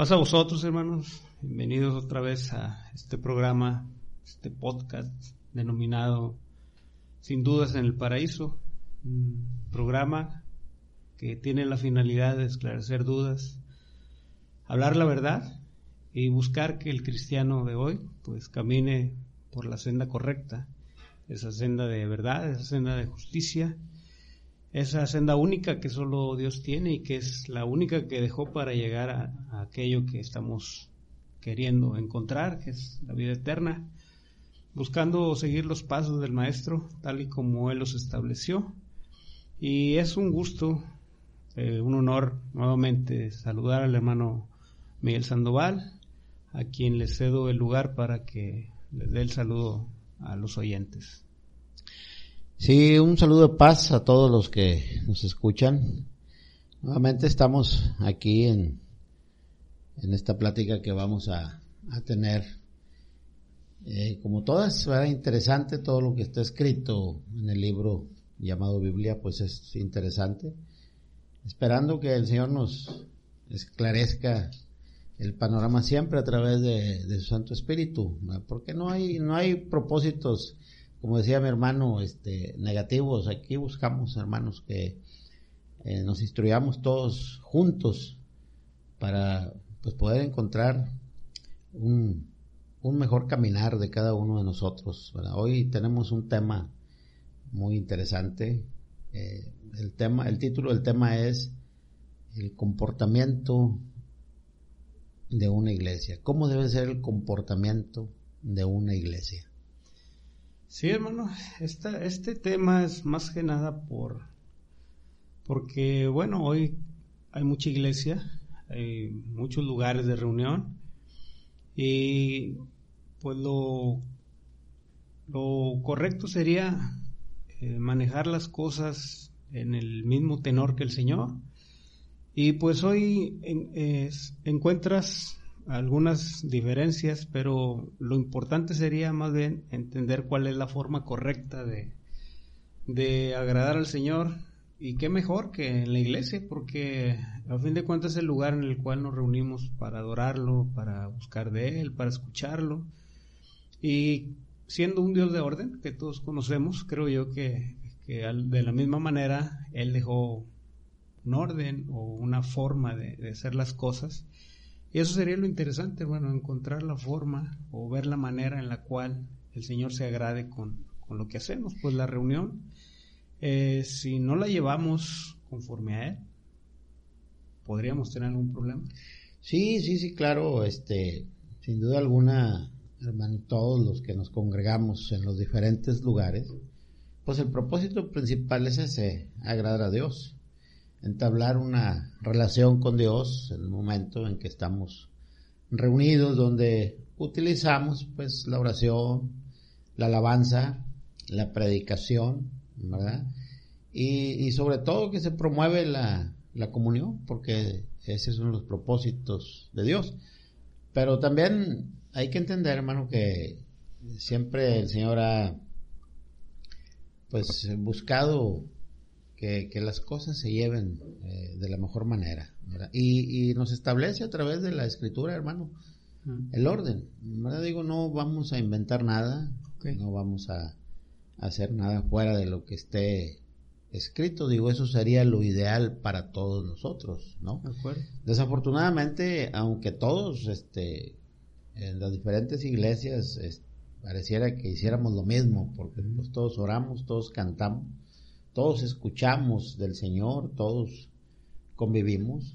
Pasa a vosotros, hermanos. Bienvenidos otra vez a este programa, este podcast denominado Sin dudas en el paraíso. Un programa que tiene la finalidad de esclarecer dudas, hablar la verdad y buscar que el cristiano de hoy pues camine por la senda correcta, esa senda de verdad, esa senda de justicia esa senda única que solo Dios tiene y que es la única que dejó para llegar a, aquello que estamos queriendo encontrar, que es la vida eterna, buscando seguir los pasos del Maestro tal y como Él los estableció. Y es un gusto, eh, un honor nuevamente saludar al hermano Miguel Sandoval, a quien le cedo el lugar para que le dé el saludo a los oyentes. Sí, un saludo de paz a todos los que nos escuchan. Nuevamente estamos aquí en, en esta plática que vamos a, a tener. Eh, como todas, era interesante todo lo que está escrito en el libro llamado Biblia, pues es interesante. Esperando que el Señor nos esclarezca el panorama siempre a través de, de su Santo Espíritu, porque no hay, no hay propósitos como decía mi hermano, este, negativos. Aquí buscamos, hermanos, que eh, nos instruyamos todos juntos para pues, poder encontrar un, un, mejor caminar de cada uno de nosotros. Hoy tenemos un tema muy interesante. Eh, el tema, el título del tema es el comportamiento de una iglesia. ¿Cómo debe ser el comportamiento de una iglesia? Sí, hermano, este tema es más que nada por porque bueno, hoy hay mucha iglesia, hay muchos lugares de reunión y pues lo, lo correcto sería eh, manejar las cosas en el mismo tenor que el Señor. Y pues hoy encuentras algunas diferencias, pero lo importante sería más bien entender cuál es la forma correcta de, de agradar al Señor. Y qué mejor que en la iglesia, porque a fin de cuentas es el lugar en el cual nos reunimos para adorarlo, para buscar de Él, para escucharlo. Y siendo un Dios de orden, que todos conocemos, creo yo que, que de la misma manera Él dejó un orden o una forma de, de hacer las cosas y eso sería lo interesante, bueno, encontrar la forma o ver la manera en la cual el Señor se agrade con, lo que hacemos. Pues la reunión, eh, si no la llevamos conforme a Él, ¿podríamos tener algún problema? Sí, sí, sí, claro, este, sin duda alguna, hermano, todos los que nos congregamos en los diferentes lugares, pues el propósito principal es ese, agradar a Dios entablar una relación con Dios en el momento en que estamos reunidos, donde utilizamos pues la oración, la alabanza, la predicación, ¿verdad? Y, sobre todo que se promueve la, la comunión, porque esos son los propósitos de Dios. Pero también hay que entender, hermano, que siempre el Señor ha pues buscado que, las cosas se lleven eh, de la mejor manera. Y, nos establece a través de la escritura, hermano, el orden. ¿verdad? Digo, no vamos a inventar nada, no vamos a, hacer nada fuera de lo que esté escrito. Digo, eso sería lo ideal para todos nosotros, ¿no? Desafortunadamente, aunque todos, este, en las diferentes iglesias, pareciera que hiciéramos lo mismo, porque pues, todos oramos, todos cantamos, todos escuchamos del Señor, todos convivimos.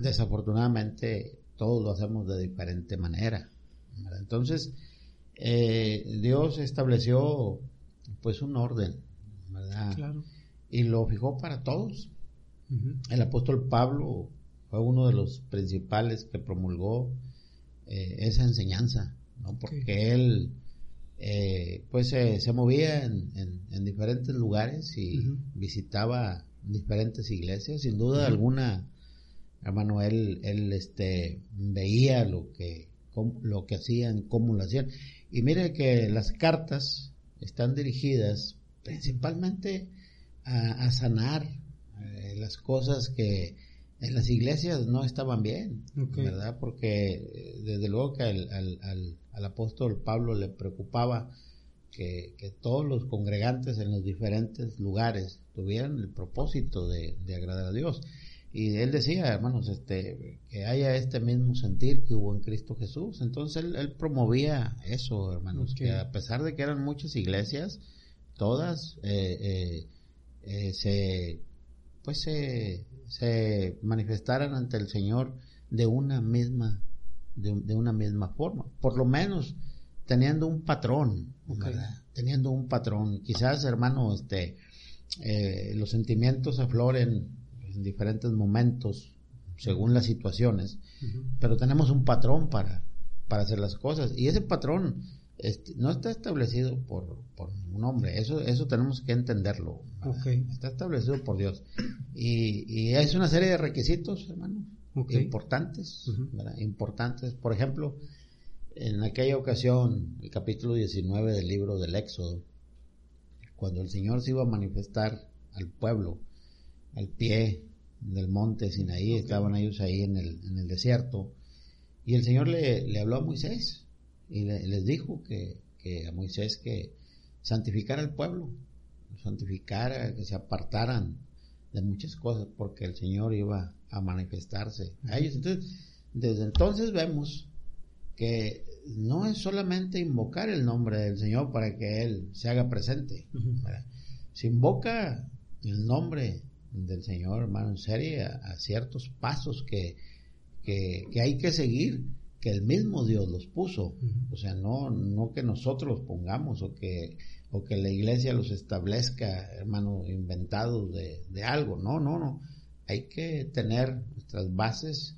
Desafortunadamente, todos lo hacemos de diferente manera. Entonces, eh, Dios estableció pues un orden, ¿verdad? Y lo fijó para todos. El apóstol Pablo fue uno de los principales que promulgó eh, esa enseñanza, ¿no? Porque él eh, pues se movía en, diferentes lugares y visitaba diferentes iglesias. Sin duda alguna, hermano, él, él este, veía lo que, lo que hacían, cómo lo hacían. Y mire que las cartas están dirigidas principalmente a, sanar eh, las cosas que en las iglesias no estaban bien, ¿verdad? Porque eh, desde luego que al, al, al, apóstol Pablo le preocupaba que, que, todos los congregantes en los diferentes lugares tuvieran el propósito de, de, agradar a Dios. Y él decía, hermanos, este, que haya este mismo sentir que hubo en Cristo Jesús. Entonces él, promovía eso, hermanos, que a pesar de que eran muchas iglesias, todas eh, eh, eh se, pues se, se manifestaran ante el Señor de una misma, de, una misma forma, por lo menos teniendo un patrón, teniendo un patrón. Quizás, hermano, este, eh, los sentimientos afloren en diferentes momentos, según las situaciones, pero tenemos un patrón para, para hacer las cosas. Y ese patrón este, no está establecido por, por un hombre, eso, eso tenemos que entenderlo. Está establecido por Dios. Y, y es una serie de requisitos, hermano, importantes, importantes. Por ejemplo, en aquella ocasión, el capítulo 19 del libro del Éxodo, cuando el Señor se iba a manifestar al pueblo, al pie del monte Sinaí, estaban ellos ahí en el, en el desierto, y el Señor le, le habló a Moisés y les dijo que, que, a Moisés que santificara al pueblo, santificara, que se apartaran de muchas cosas porque el Señor iba a manifestarse a ellos. Entonces, desde entonces vemos que no es solamente invocar el nombre del Señor para que Él se haga presente. Se invoca el nombre del Señor, hermano, en serio, a, ciertos pasos que, que, que, hay que seguir que el mismo Dios los puso, o sea, no, no que nosotros los pongamos o que, o que la iglesia los establezca, hermano, inventados de, de algo, no, no, no, hay que tener nuestras bases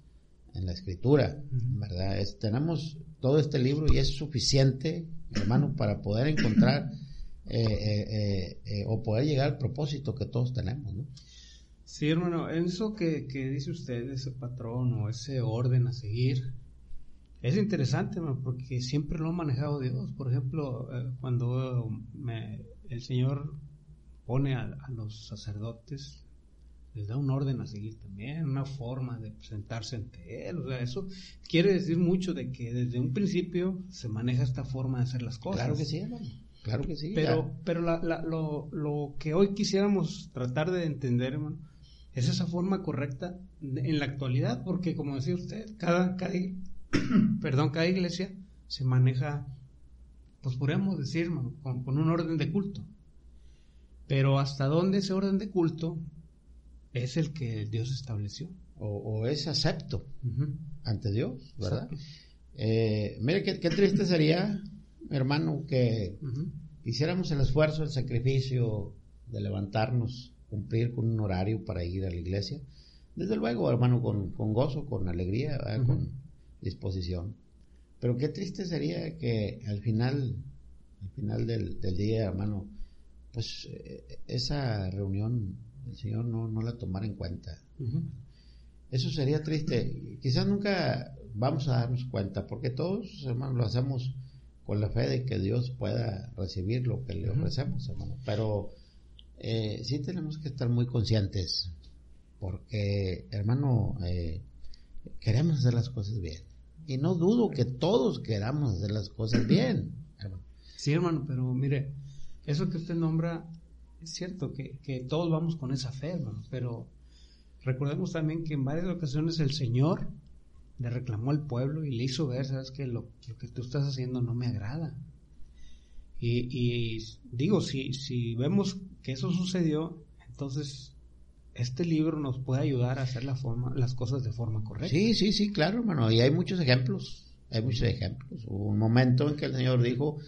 en la escritura, ¿verdad? tenemos todo este libro y es suficiente, hermano, para poder encontrar eh, eh, eh, o poder llegar al propósito que todos tenemos, ¿no? Sí, hermano, eso que, que dice usted, ese patrón o ese orden a seguir, es interesante, porque siempre lo ha manejado Dios. Por ejemplo, eh, cuando el Señor pone a, los sacerdotes, les da un orden a seguir también, una forma de presentarse ante Él. O sea, eso quiere decir mucho de que desde un principio se maneja esta forma de hacer las cosas. Claro que sí, hermano. Claro que sí. Pero, pero lo, lo, que hoy quisiéramos tratar de entender, hermano, es esa forma correcta en la actualidad, porque como decía usted, cada, cada, perdón, cada iglesia se maneja, pues podríamos decir, con, un orden de culto. Pero hasta dónde ese orden de culto es el que Dios estableció. O, es acepto ante Dios, ¿verdad? Eh, mire, qué, triste sería, hermano, que hiciéramos el esfuerzo, el sacrificio de levantarnos, cumplir con un horario para ir a la iglesia. Desde luego, hermano, con, gozo, con alegría, con, disposición. Pero qué triste sería que al final, al final del, día, hermano, pues eh, esa reunión el Señor no, no la tomara en cuenta. Eso sería triste. Quizás nunca vamos a darnos cuenta, porque todos, hermanos, lo hacemos con la fe de que Dios pueda recibir lo que le ofrecemos, hermano. Pero eh, sí tenemos que estar muy conscientes, porque, hermano, eh, queremos hacer las cosas bien. Y no dudo que todos queramos hacer las cosas bien. Sí, hermano, pero mire, eso que usted nombra, es cierto que, todos vamos con esa fe, hermano, pero recordemos también que en varias ocasiones el Señor le reclamó al pueblo y le hizo ver, sabes que lo, que tú estás haciendo no me agrada. Y, y digo, si, si vemos que eso sucedió, entonces este libro nos puede ayudar a hacer la forma, las cosas de forma correcta. Sí, sí, sí, claro, hermano. Y hay muchos ejemplos. Hay muchos ejemplos. Hubo un momento en que el Señor dijo,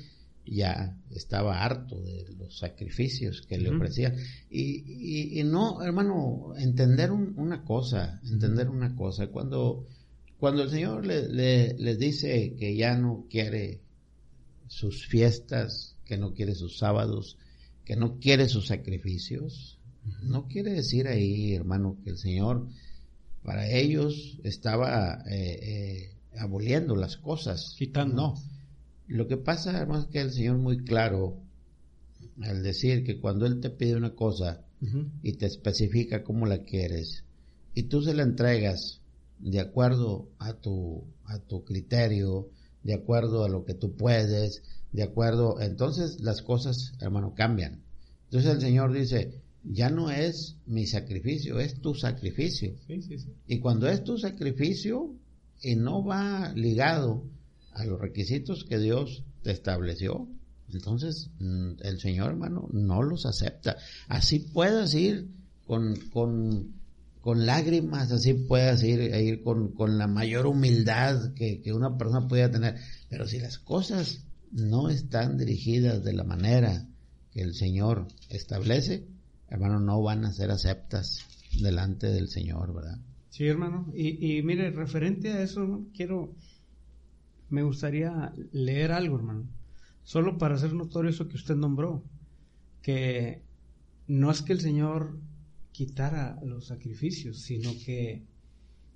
ya estaba harto de los sacrificios que le ofrecían. Y, y, no, hermano, entender una cosa, entender una cosa. Cuando, cuando el Señor le, le, les dice que ya no quiere sus fiestas, que no quiere sus sábados, que no quiere sus sacrificios, no quiere decir ahí, hermano, que el Señor para ellos estaba eh, eh, aboliendo las cosas. Quitando. No. Lo que pasa, hermano, es que el Señor muy claro al decir que cuando Él te pide una cosa y te especifica cómo la quieres, y tú se la entregas de acuerdo a tu, a tu criterio, de acuerdo a lo que tú puedes, de acuerdo, entonces las cosas, hermano, cambian. Entonces el Señor dice, ya no es mi sacrificio, es tu sacrificio. Y cuando es tu sacrificio y no va ligado a los requisitos que Dios te estableció, entonces mm, el Señor, hermano, no los acepta. Así puedes ir con, con, con lágrimas, así puedes ir, ir con, con la mayor humildad que, que una persona pueda tener. Pero si las cosas no están dirigidas de la manera que el Señor establece, hermano, no van a ser aceptas delante del Señor, ¿verdad? Sí, hermano. Y, y mire, referente a eso, quiero, me gustaría leer algo, hermano. Solo para hacer notorio eso que usted nombró, que no es que el Señor quitara los sacrificios, sino que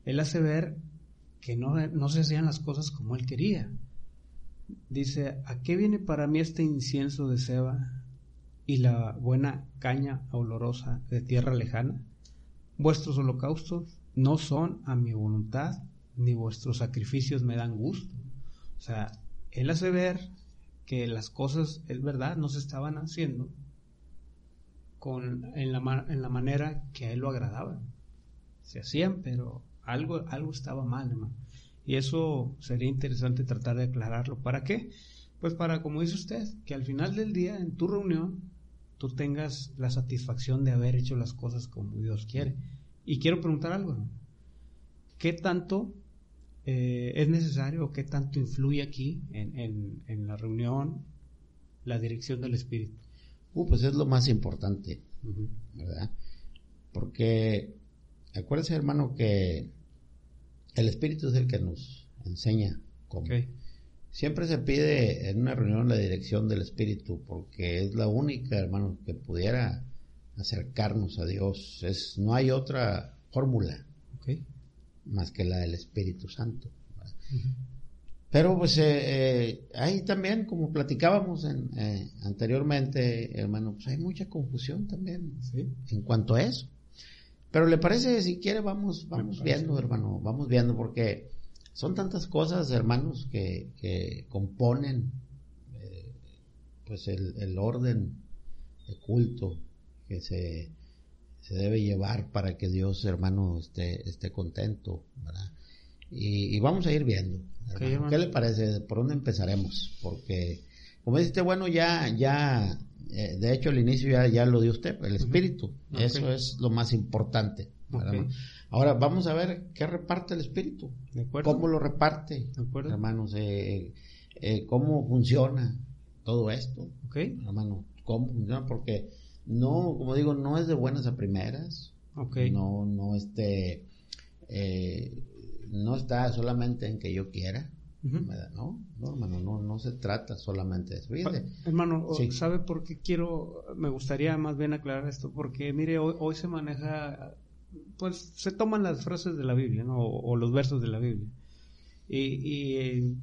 Él hace ver que no, no se hacían las cosas como Él quería. Dice, ¿a qué viene para mí este incienso de ceba y la buena caña olorosa de tierra lejana? Vuestros holocaustos no son a mi voluntad, ni vuestros sacrificios me dan gusto. O sea, él hace ver que las cosas, es verdad, no se estaban haciendo con, en, la, en la manera que a él lo agradaba. Se hacían, pero algo, algo estaba mal, hermano. Y eso sería interesante tratar de aclararlo. ¿Para qué? Pues para, como dice usted, que al final del día, en tu reunión, tú tengas la satisfacción de haber hecho las cosas como Dios quiere. Y quiero preguntar algo, ¿qué tanto eh, es necesario o qué tanto influye aquí en, en, la reunión la dirección del Espíritu? Uh, pues es lo más importante, ¿verdad? Porque acuérdese, hermano, que el Espíritu es el que nos enseña cómo. Siempre se pide en una reunión la dirección del Espíritu porque es la única, hermano, que pudiera acercarnos a Dios. Es, no hay otra fórmula más que la del Espíritu Santo. Pero pues eh, eh, ahí también, como platicábamos eh, anteriormente, hermano, pues hay mucha confusión también en cuanto a eso. Pero le parece, si quiere, vamos, vamos viendo, hermano, vamos viendo, porque son tantas cosas, hermanos, que, que componen eh, pues el, el, orden de culto que se, se, debe llevar para que Dios, hermano, esté, esté contento, ¿verdad? Y, y vamos a ir viendo. ¿Qué le parece? ¿Por dónde empezaremos? Porque, como dice bueno, ya, ya eh, de hecho, el inicio ya, ya lo dio usted, el espíritu. Eso es lo más importante. Ahora vamos a ver qué reparte el espíritu. ¿Cómo lo reparte? Hermanos, eh, eh, cómo funciona todo esto. Hermano, cómo funciona, porque no, como digo, no es de buenas a primeras. No, no este, no está solamente en que yo quiera. ¿No? No, hermano, no, no se trata solamente de eso. hermano, ¿sabe por qué quiero, me gustaría más bien aclarar esto? Porque, mire, hoy, hoy se maneja, pues se toman las frases de la Biblia, ¿no? O, los versos de la Biblia. Y, eh,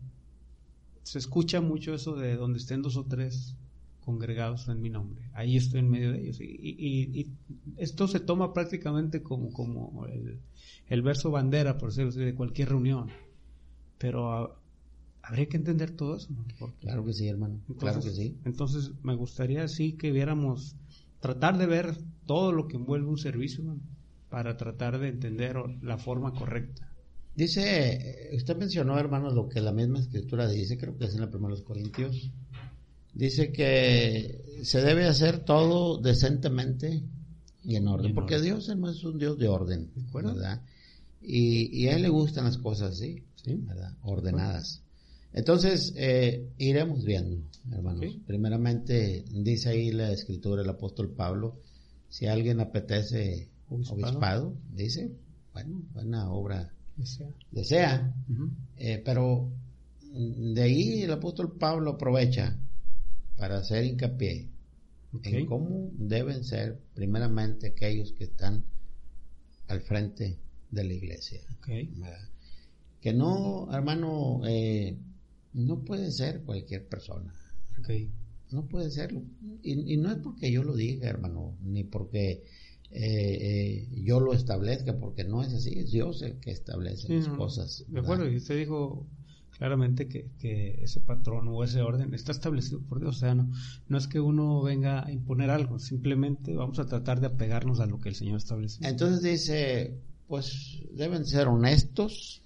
se escucha mucho eso de donde estén dos o tres congregados en mi nombre. Ahí estoy en medio de ellos. Y, esto se toma prácticamente como, como el, el verso bandera, por decirlo así, de cualquier reunión. Pero habría que entender todo eso. claro que sí, hermano. claro que sí. Entonces, me gustaría sí que viéramos, tratar de ver todo lo que envuelve un servicio, para tratar de entender la forma correcta. Dice, usted mencionó, hermano, lo que la misma escritura dice, creo que es en la primera de los Corintios. Dice que se debe hacer todo decentemente y en orden, porque Dios es un Dios de orden, ¿verdad? Y, a Él le gustan las cosas así, ¿verdad? Ordenadas. Entonces, eh, iremos viendo, hermanos. Primeramente, dice ahí la escritura del apóstol Pablo, si alguien apetece obispado, dice, bueno, buena obra desea. Eh, pero de ahí el apóstol Pablo aprovecha para hacer hincapié en cómo deben ser primeramente aquellos que están al frente de la iglesia. Que no, hermano, eh, no puede ser cualquier persona. No puede serlo. Y, no es porque yo lo diga, hermano, ni porque eh, yo lo establezca, porque no es así, es Dios el que establece las cosas. De acuerdo, y usted dijo claramente que, que, ese patrón o ese orden está establecido por Dios, o sea, no, no es que uno venga a imponer algo, simplemente vamos a tratar de apegarnos a lo que el Señor establece. Entonces dice, pues deben ser honestos,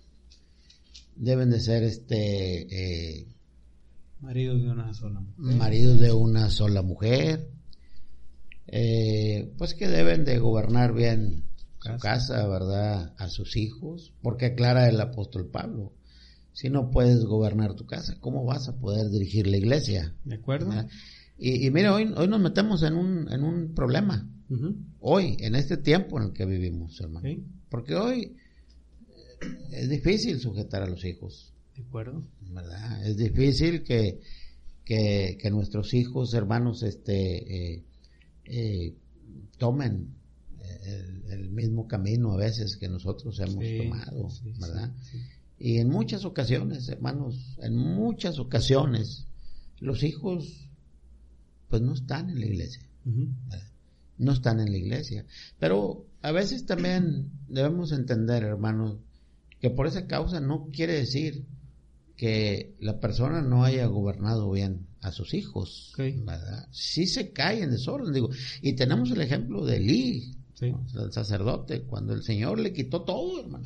deben de ser este... Eh, maridos de una sola mujer. Maridos de una sola mujer. Eh, pues que deben de gobernar bien su casa, ¿verdad? A sus hijos, porque aclara el apóstol Pablo. Si no puedes gobernar tu casa, ¿cómo vas a poder dirigir la iglesia? De acuerdo. Y, y mire, hoy, hoy nos metemos en un, en un problema. Hoy, en este tiempo en el que vivimos, hermano. Porque hoy es difícil sujetar a los hijos. De acuerdo. ¿Verdad? Es difícil que, que, nuestros hijos, hermanos, este, eh, eh, tomen el, mismo camino a veces que nosotros hemos tomado, ¿verdad? y en muchas ocasiones, hermanos, en muchas ocasiones, los hijos, pues no están en la iglesia. No están en la iglesia. Pero a veces también debemos entender, hermanos, que por esa causa no quiere decir que la persona no haya gobernado bien a sus hijos. ¿verdad? Sí se cae en desorden, digo. Y tenemos el ejemplo de Lee, el sacerdote, cuando el Señor le quitó todo, hermano.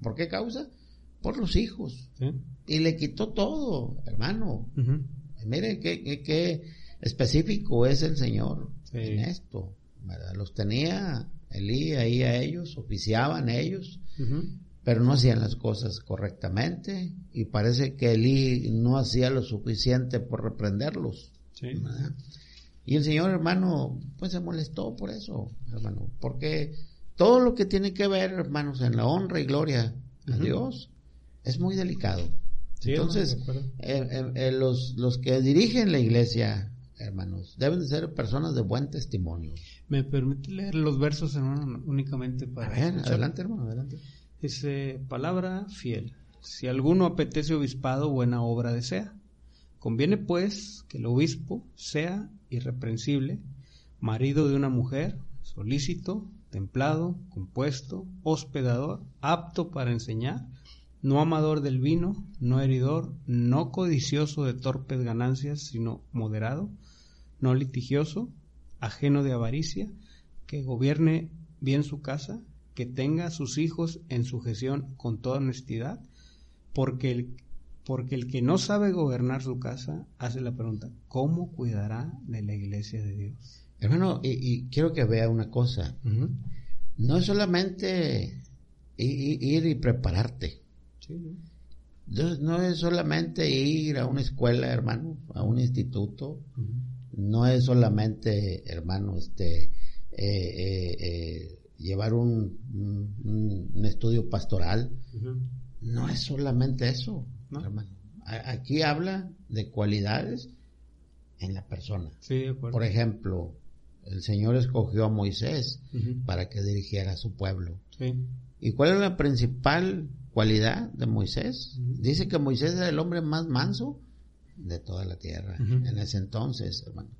¿Por qué causa? Por los hijos. Y le quitó todo, hermano. Mire qué, qué, específico es el Señor en esto. Los tenía Elí ahí a ellos, oficiaban ellos, pero no hacían las cosas correctamente y parece que Elí no hacía lo suficiente por reprenderlos. Y el Señor, hermano, pues se molestó por eso, hermano, porque todo lo que tiene que ver, hermanos, en la honra y gloria a Dios es muy delicado. Entonces, eh, eh, eh, los, los que dirigen la iglesia, hermanos, deben de ser personas de buen testimonio. ¿Me permite leer los versos, hermano, únicamente para... adelante, hermano, adelante. Dice, palabra fiel. Si alguno apetece obispado, buena obra desea. Conviene, pues, que el obispo sea irreprensible, marido de una mujer, solícito, templado, compuesto, hospedador, apto para enseñar, no amador del vino, no heridor, no codicioso de torpes ganancias, sino moderado, no litigioso, ajeno de avaricia, que gobierne bien su casa, que tenga a sus hijos en sujeción con toda honestidad, porque el, porque el que no sabe gobernar su casa hace la pregunta, ¿cómo cuidará de la iglesia de Dios? Hermano, y, quiero que vea una cosa, no es solamente ir y prepararte, no es solamente ir a una escuela, hermano, a un instituto, no es solamente, hermano, este, eh, eh, eh, llevar un, un, estudio pastoral. No es solamente eso, hermano. Aquí habla de cualidades en la persona. Por ejemplo, el Señor escogió a Moisés para que dirigiera a su pueblo. ¿Y cuál es la principal cualidad de Moisés? Dice que Moisés era el hombre más manso de toda la tierra en ese entonces, hermano.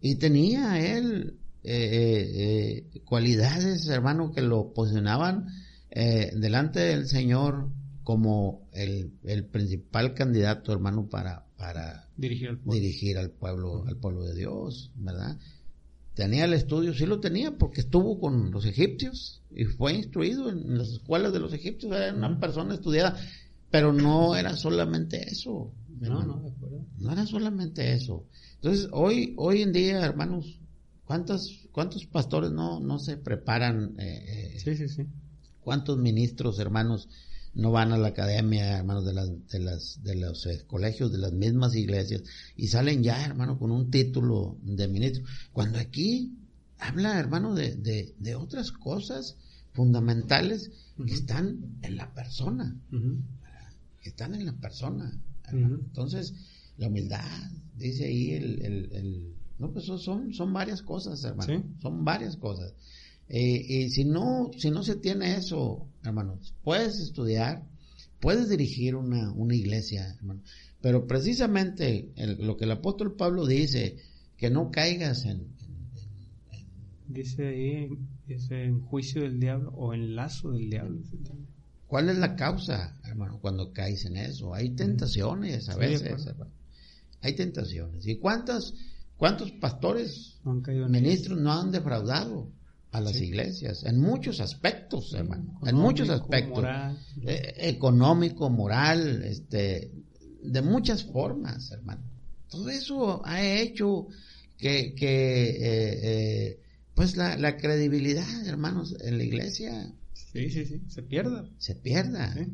Y tenía él eh, eh, eh, cualidades, hermano, que lo posicionaban delante del Señor como el, principal candidato, hermano, para, para dirigir al pueblo, dirigir al, pueblo al pueblo de Dios, ¿verdad? Tenía el estudio, sí lo tenía, porque estuvo con los egipcios y fue instruido en las escuelas de los egipcios, era una persona estudiada, pero no era solamente eso. No, no, no era solamente eso. Entonces, hoy, hoy en día, hermanos, ¿Cuántos, cuántos pastores no, no se preparan? Eh, eh, sí, sí, sí. ¿Cuántos ministros, hermanos, no van a la academia, hermanos, de, las, de, las, de los eh, colegios, de las mismas iglesias, y salen ya, hermano, con un título de ministro? Cuando aquí habla, hermano, de, de, otras cosas fundamentales que están en la persona, que están en la persona. Entonces, la humildad, dice ahí el no, pues son, son varias cosas, hermano. Son varias cosas. Eh, y si no, si no se tiene eso, hermanos, puedes estudiar, puedes dirigir una, una iglesia, hermano. Pero precisamente lo que el apóstol Pablo dice, que no caigas en... Dice ahí Es en juicio del diablo o en lazo del diablo. ¿Cuál es la causa, hermano, cuando caes en eso? Hay tentaciones a Sí, veces, hermano. hermano. Hay tentaciones. ¿Y cuántas, cuántos pastores, No han ministros no han defraudado a las Sí. iglesias? En muchos aspectos, hermano. En muchos aspectos. moral. Eh, económico, moral, este, de muchas formas, hermano. Todo eso ha hecho que, que eh, eh, pues la, la credibilidad, hermanos, en la iglesia Sí, sí, sí, se pierda. se pierda. Sí.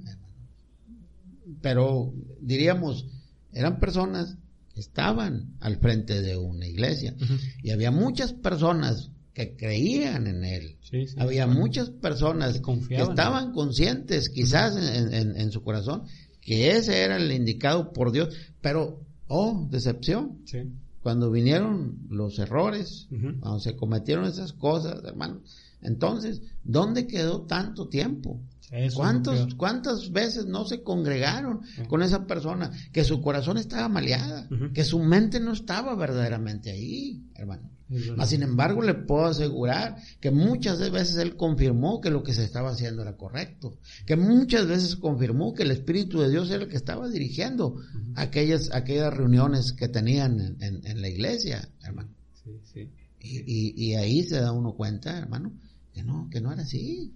Pero diríamos, eran personas estaban al frente de una iglesia y había muchas personas que creían en él. Sí, sí. Había muchas personas Que estaban conscientes, quizás en, en- en su corazón, que ese era el indicado por Dios, pero, oh, decepción, Sí. cuando vinieron los errores, cuando se cometieron esas cosas, hermano, entonces, ¿dónde quedó tanto tiempo? Eso es lo ¿Cuántos, peor. ¿Cuántas veces no se congregaron con esa persona? Que su corazón estaba maleada, que su mente no estaba verdaderamente ahí, hermano. Mas, sin embargo, le puedo asegurar que muchas veces él confirmó que lo que se estaba haciendo era correcto, que muchas veces confirmó que el Espíritu de Dios era el que estaba dirigiendo aquellas, aquellas reuniones que tenían en, en- en la iglesia, hermano. Sí, sí. Y, y- y ahí se da uno cuenta, hermano, que no, que no era así.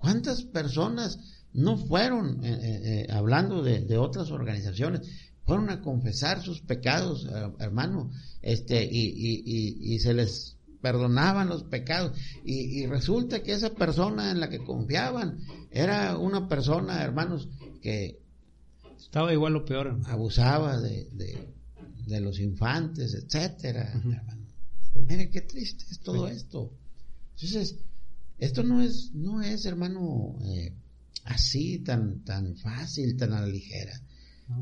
¿Cuántas personas no fueron, eh, eh, eh, hablando de, de otras organizaciones, fueron a confesar sus pecados, hermano, este, y, y- y- y se les perdonaban los pecados. Y, y resulta que esa persona en la que confiaban era una persona, hermanos, que Estaba igual o peor. hermano. abusaba de, de, de los infantes, etcétera, Ujú. hermano. Sí. Mire qué triste es todo Sí. esto. Entonces, esto no es, no es, hermano, eh, así tan, tan fácil, tan a la ligera.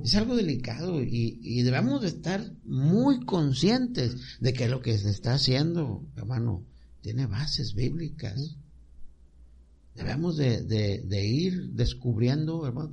Es algo delicado y, y debemos de estar muy conscientes de que lo que se está haciendo, hermano, tiene bases bíblicas. Debemos de, de- de ir descubriendo, hermano,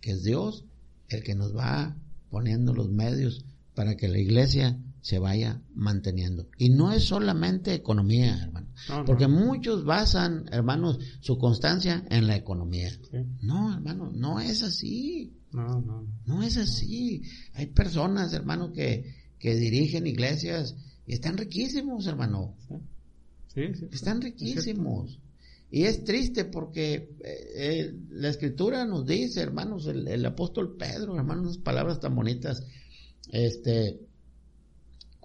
que es Dios el que nos va poniendo los medios para que la iglesia se vaya manteniendo. Y no es solamente economía, hermano. No, no. Porque muchos basan, hermanos, su constancia en la economía. Sí. No, hermano, no es así. No, no. No es así. Hay personas, hermano, que, que dirigen iglesias y están riquísimos, hermano. Sí, sí. Están riquísimos. Y es triste porque eh, eh, la escritura nos dice, hermanos, el, el apóstol Pedro, hermanos, unas palabras tan bonitas, este,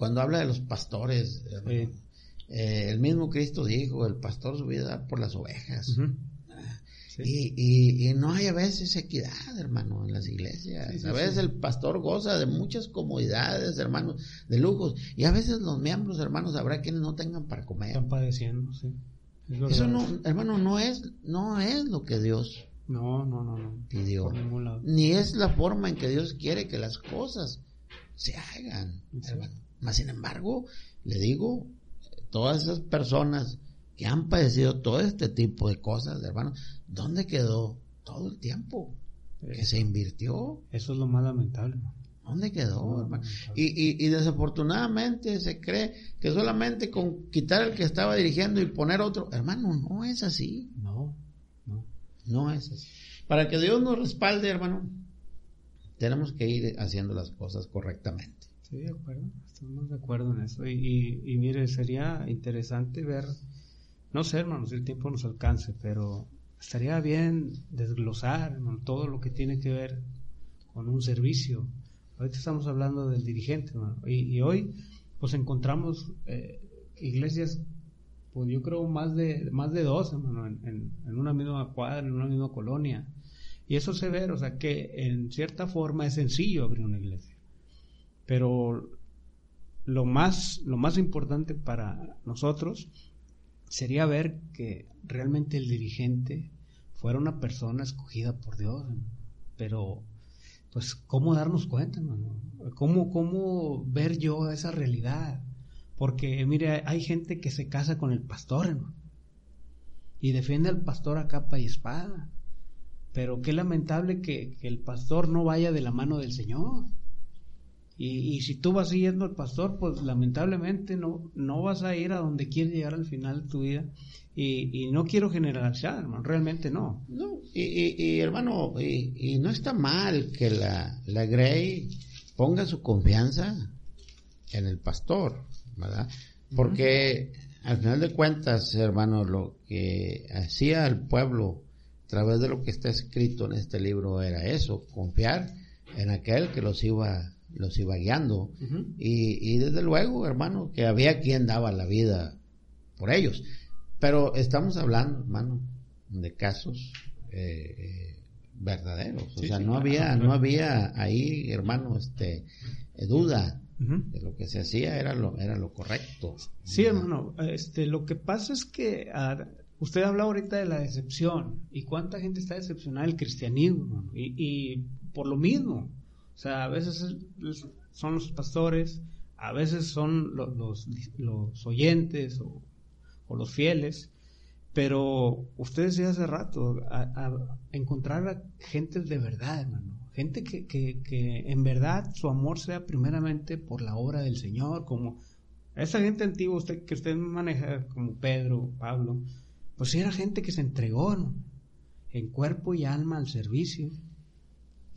cuando habla de los pastores, hermano, Sí. eh, el mismo Cristo dijo, el pastor su vida da por las ovejas. Sí. Y, y, y no hay a veces equidad, hermano, en las iglesias. Sí, sí, a veces el pastor goza de muchas comodidades, hermanos, de lujos. Y a veces los miembros, hermanos, habrá quienes no tengan para comer. Están padeciendo, sí. Es. Eso no, hermano, no es, no es lo que Dios No, no, no, no. pidió. Por ningún lado. Ni es la forma en que Dios quiere que las cosas se hagan, hermano. Mas, sin embargo, le digo, todas esas personas que han padecido todo este tipo de cosas, hermano, ¿dónde quedó todo el tiempo que se invirtió? Eso es lo más lamentable. ¿Dónde quedó, No, hermano? Y, y, y desafortunadamente se cree que solamente con quitar el que estaba dirigiendo y poner otro, hermano, no es así. No, no. No es así. Para que Dios nos respalde, hermano, tenemos que ir haciendo las cosas correctamente. Sí, de acuerdo. Estamos de acuerdo en eso. Y, y, mire, sería interesante ver, no sé, hermano, si el tiempo nos alcance, pero estaría bien desglosar, todo lo que tiene que ver con un servicio. Ahorita estamos hablando del dirigente, hermano. Y, y hoy, pues encontramos eh, iglesias, pues yo creo más de, más de dos, hermano, en, en una misma cuadra, en una misma colonia. Y eso se ve, o sea, que en cierta forma es sencillo abrir una iglesia. Pero lo más, lo más importante para nosotros sería ver que realmente el dirigente fuera una persona escogida por Dios. Pero, pues, ¿cómo darnos cuenta? ¿Cómo, ¿Cómo ver yo esa realidad? Porque, mire, hay gente que se casa con el pastor. Y defiende al pastor a capa y espada. Pero qué lamentable que el pastor no vaya de la mano del Señor. Y, si tú vas siguiendo al pastor, pues lamentablemente no, no vas a ir a donde quieres llegar al final de tu vida. Y, no quiero generalizar, hermano, realmente no. No, y, hermano, y, no está mal que la, la Grey ponga su confianza en el pastor, ¿verdad? Porque al final de cuentas, hermano, lo que hacía el pueblo a través de lo que está escrito en este libro era eso, confiar en aquel que los iba los iba guiando. Y, y, desde luego hermano que había quien daba la vida por ellos. Pero estamos hablando hermano de casos eh, eh, verdaderos. O sea no había no había ahí hermano este duda de lo que se hacía era lo era lo correcto. Sí hermano este lo que pasa es que usted habla ahorita de la decepción. Y cuánta gente está decepcionada del cristianismo y, y por lo mismo o sea, a veces son los pastores, a veces son los, los, oyentes o, los fieles, pero usted decía hace rato, a, encontrar a gente de verdad, hermano. Gente que, que, en verdad su amor sea primeramente por la obra del Señor, como esa gente antigua usted, que usted maneja como Pedro, Pablo, pues era gente que se entregó en cuerpo y alma al servicio.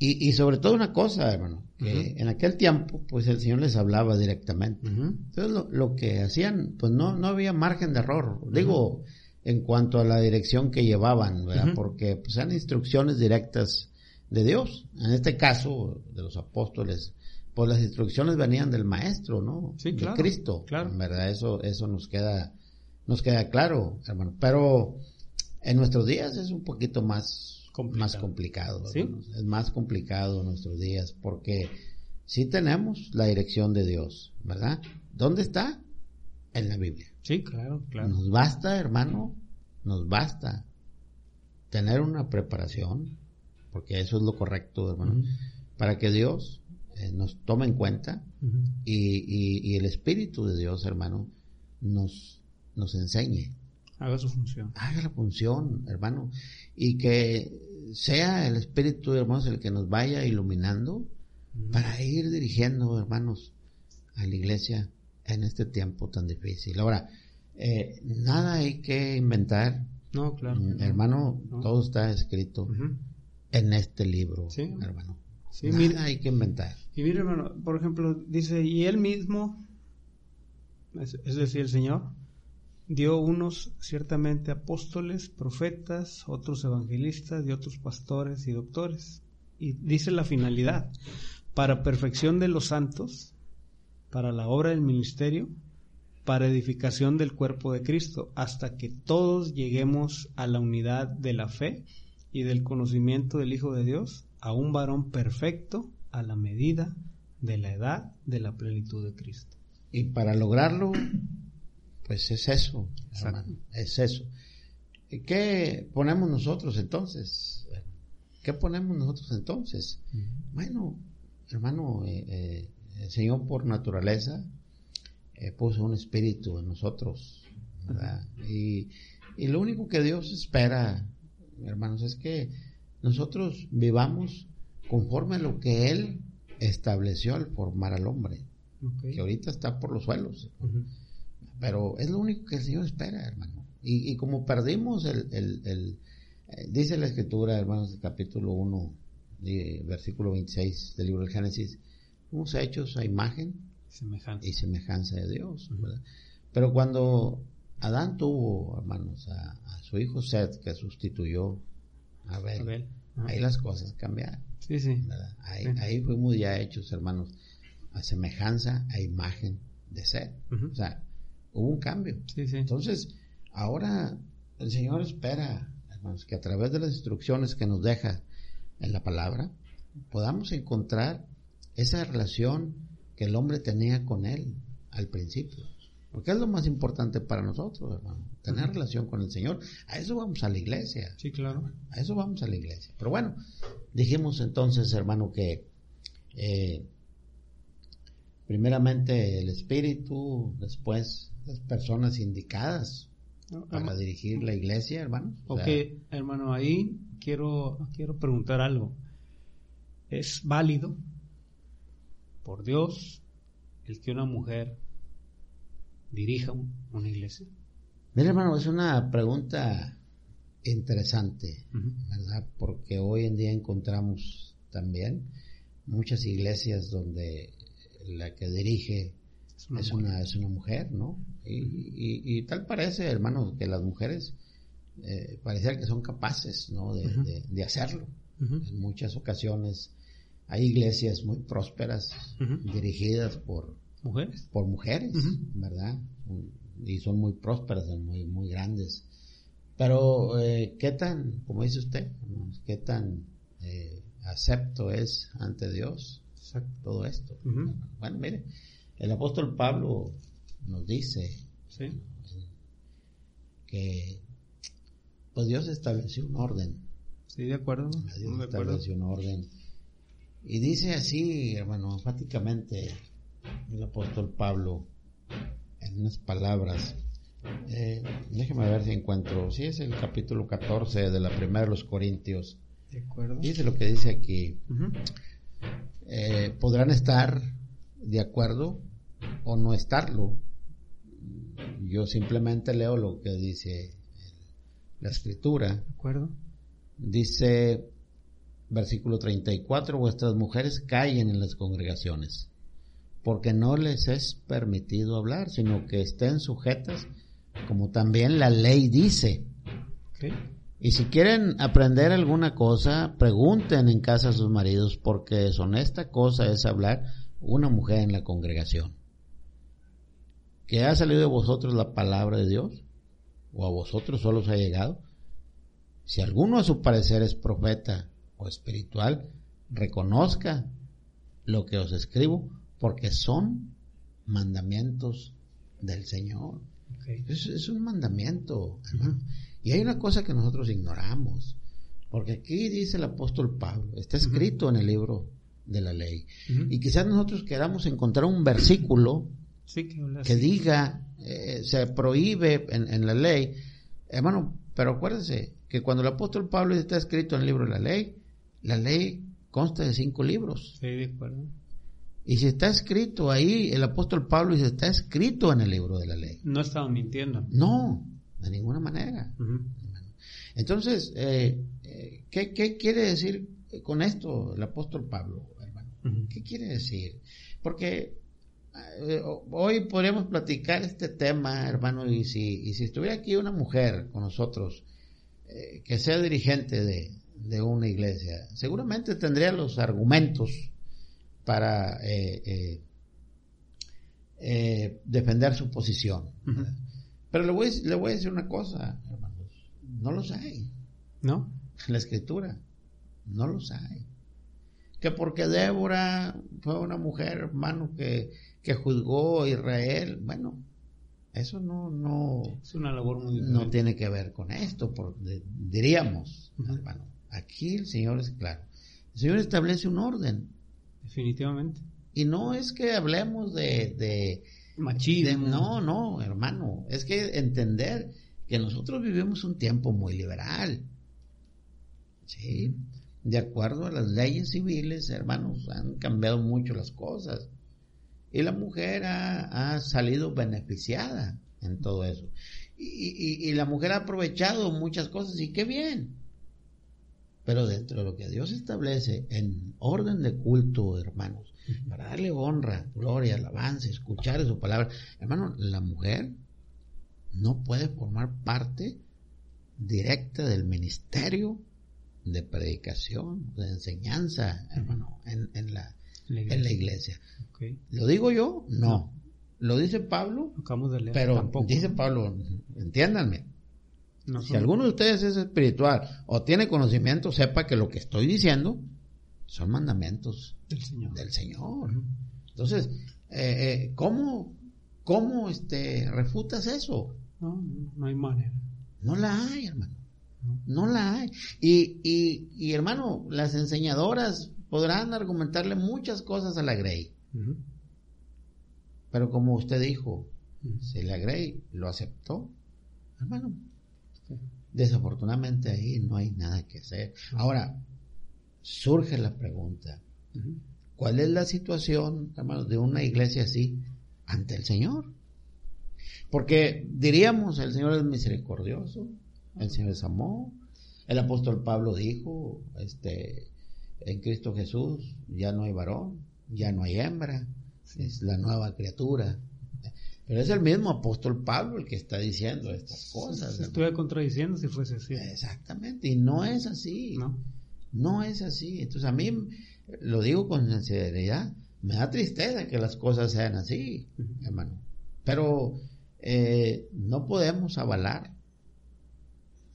Y, sobre todo una cosa, hermano, que en aquel tiempo, pues el Señor les hablaba directamente. Entonces lo, que hacían, pues no, no había margen de error. Digo, en cuanto a la dirección que llevaban, ¿verdad? Porque pues eran instrucciones directas de Dios. En este caso, de los apóstoles, pues las instrucciones venían del maestro, ¿no? Sí, De Cristo. Claro. En verdad, eso, eso nos queda, nos queda claro, hermano. Pero en nuestros días es un poquito más más complicado. Es más complicado en nuestros días porque sí tenemos la dirección de Dios, ¿verdad? ¿Dónde está? En la Biblia. Sí, claro, claro. Nos basta, hermano, nos basta tener una preparación, porque eso es lo correcto, hermano, para que Dios eh, nos tome en cuenta y, y, el Espíritu de Dios, hermano, nos, nos enseñe Haga su función. Haga la función, hermano. Y que sea el Espíritu, hermanos, el que nos vaya iluminando para ir dirigiendo, hermanos, a la iglesia en este tiempo tan difícil. Ahora, eh, nada hay que inventar. No, claro. Mm, hermano, todo está escrito en este libro, hermano. Sí, nada hay que inventar. Y mire, hermano, por ejemplo, dice, y él mismo, es decir, el Señor, dio unos ciertamente apóstoles, profetas, otros evangelistas y otros pastores y doctores. Y dice la finalidad, para perfección de los santos, para la obra del ministerio, para edificación del cuerpo de Cristo, hasta que todos lleguemos a la unidad de la fe y del conocimiento del Hijo de Dios, a un varón perfecto a la medida de la edad de la plenitud de Cristo. Y para lograrlo pues es eso, es eso. ¿Qué ponemos nosotros entonces? ¿Qué ponemos nosotros entonces? Bueno, hermano, eh, eh, el Señor por naturaleza eh, puso un espíritu en nosotros, Y, y lo único que Dios espera, hermanos, es que nosotros vivamos conforme a lo que Él estableció al formar al hombre, que ahorita está por los suelos. Pero es lo único que el Señor espera, hermano. Y, como perdimos el, el, eh, dice la escritura, hermanos, del capítulo 1, versículo 26 del libro del Génesis, fuimos hechos a imagen semejanza. y semejanza de Dios. Pero cuando Adán tuvo, hermanos, a, su hijo Seth, que sustituyó a Abel, ahí las cosas cambiaron. Sí, sí. Ahí, ahí fuimos ya hechos, hermanos, a semejanza, a imagen de Seth. O sea, hubo un cambio. Entonces, ahora el Señor espera, hermanos, que a través de las instrucciones que nos deja en la palabra, podamos encontrar esa relación que el hombre tenía con Él al principio. Porque es lo más importante para nosotros, hermano, tener relación con el Señor. A eso vamos a la iglesia. Sí, claro. A eso vamos a la iglesia. Pero bueno, dijimos entonces, hermano, que eh, primeramente el Espíritu, después las personas indicadas para dirigir la iglesia, hermano. Ok, hermano, ahí quiero, quiero preguntar algo. ¿Es válido por Dios el que una mujer dirija una iglesia? Mira, hermano, es una pregunta interesante, ¿verdad? Porque hoy en día encontramos también muchas iglesias donde la que dirige es una, es una, mujer, ¿no? Y, tal parece, hermano, que las mujeres eh, parece que son capaces, ¿no? De, hacerlo. En muchas ocasiones hay iglesias muy prósperas dirigidas por mujeres, por mujeres, ¿verdad? Y son muy prósperas, muy, muy grandes. Pero, eh, ¿qué tan, como dice usted, qué tan eh, acepto es ante Dios todo esto? Bueno, mire, el apóstol Pablo nos dice que pues Dios estableció un orden. Sí, de acuerdo. Dios estableció un orden. Y dice así, hermano, enfáticamente el apóstol Pablo en unas palabras. Eh, déjeme ver si encuentro. Si es el capítulo 14 de la primera de los Corintios. De acuerdo. Dice lo que dice aquí. Eh, podrán estar de acuerdo o no estarlo. Yo simplemente leo lo que dice la escritura. De acuerdo. Dice, versículo 34, vuestras mujeres callen en las congregaciones, porque no les es permitido hablar, sino que estén sujetas, como también la ley dice. Y si quieren aprender alguna cosa, pregunten en casa a sus maridos, porque deshonesta cosa es hablar una mujer en la congregación. ¿Que ha salido de vosotros la palabra de Dios? ¿O a vosotros solo os ha llegado? Si alguno a su parecer es profeta o espiritual, reconozca lo que os escribo, porque son mandamientos del Señor. Es, un mandamiento, Y hay una cosa que nosotros ignoramos, porque aquí dice el apóstol Pablo, está escrito en el libro de la ley. Y quizás nosotros queramos encontrar un versículo que, diga, eh, se prohíbe en, en, la ley. Hermano, pero acuérdense que cuando el apóstol Pablo está escrito en el libro de la ley, la ley consta de cinco libros. Sí, de acuerdo. Y si está escrito ahí, el apóstol Pablo dice, está escrito en el libro de la ley. No estaba mintiendo. No, de ninguna manera. Entonces, eh, eh, ¿qué, ¿qué, quiere decir con esto el apóstol Pablo, ¿Qué quiere decir? Porque eh, hoy podemos platicar este tema, hermano, y si, y si estuviera aquí una mujer con nosotros, que sea dirigente de, de una iglesia, seguramente tendría los argumentos para eh, eh, eh, defender su posición. Pero le voy, le voy a decir una cosa, hermanos, no los hay. ¿No? la escritura, no los hay. Que porque Débora fue una mujer, hermano, que, que juzgó a Israel, bueno, eso no, no, es una labor muy no tiene que ver con esto, por, diríamos, hermano. Aquí el Señor es claro. El Señor establece un orden. Definitivamente. Y no es que hablemos de... de Machismo. no, no, hermano. Es que entender que nosotros vivimos un tiempo muy liberal. Sí. De acuerdo a las leyes civiles, hermanos, han cambiado mucho las cosas. Y la mujer ha, salido beneficiada en todo eso. Y, y, la mujer ha aprovechado muchas cosas y qué bien. Pero dentro de lo que Dios establece en orden de culto, hermanos, para darle honra, gloria, alabanza, escuchar su palabra, hermano, la mujer no puede formar parte directa del ministerio de predicación, de enseñanza, hermano, en, en, la, en la iglesia. ¿Lo digo yo? No. ¿Lo dice Pablo? pero dice Pablo, entiéndanme, si alguno de ustedes es espiritual o tiene conocimiento, sepa que lo que estoy diciendo son mandamientos del Señor. Entonces, eh, eh, ¿cómo, cómo este, refutas eso? No, no hay manera. No la hay, hermano. No la hay. Y, y, y, hermano, las enseñadoras podrán argumentarle muchas cosas a la Grey. Pero como usted dijo, si la Grey lo aceptó, hermano, Desafortunadamente ahí no hay nada que hacer. Ahora, surge la pregunta, ¿Cuál es la situación, hermanos, de una iglesia así ante el Señor? Porque diríamos, el Señor es misericordioso, el Señor es amor. El apóstol Pablo dijo, este, en Cristo Jesús ya no hay varón, ya no hay hembra, es la nueva criatura. Pero es el mismo apóstol Pablo el que está diciendo estas cosas. Se estuviera contradiciendo si fuese así. Exactamente, y no es así. No. No es así. Entonces a mí, lo digo con sinceridad, me da tristeza que las cosas sean así, hermano. Pero eh, no podemos avalar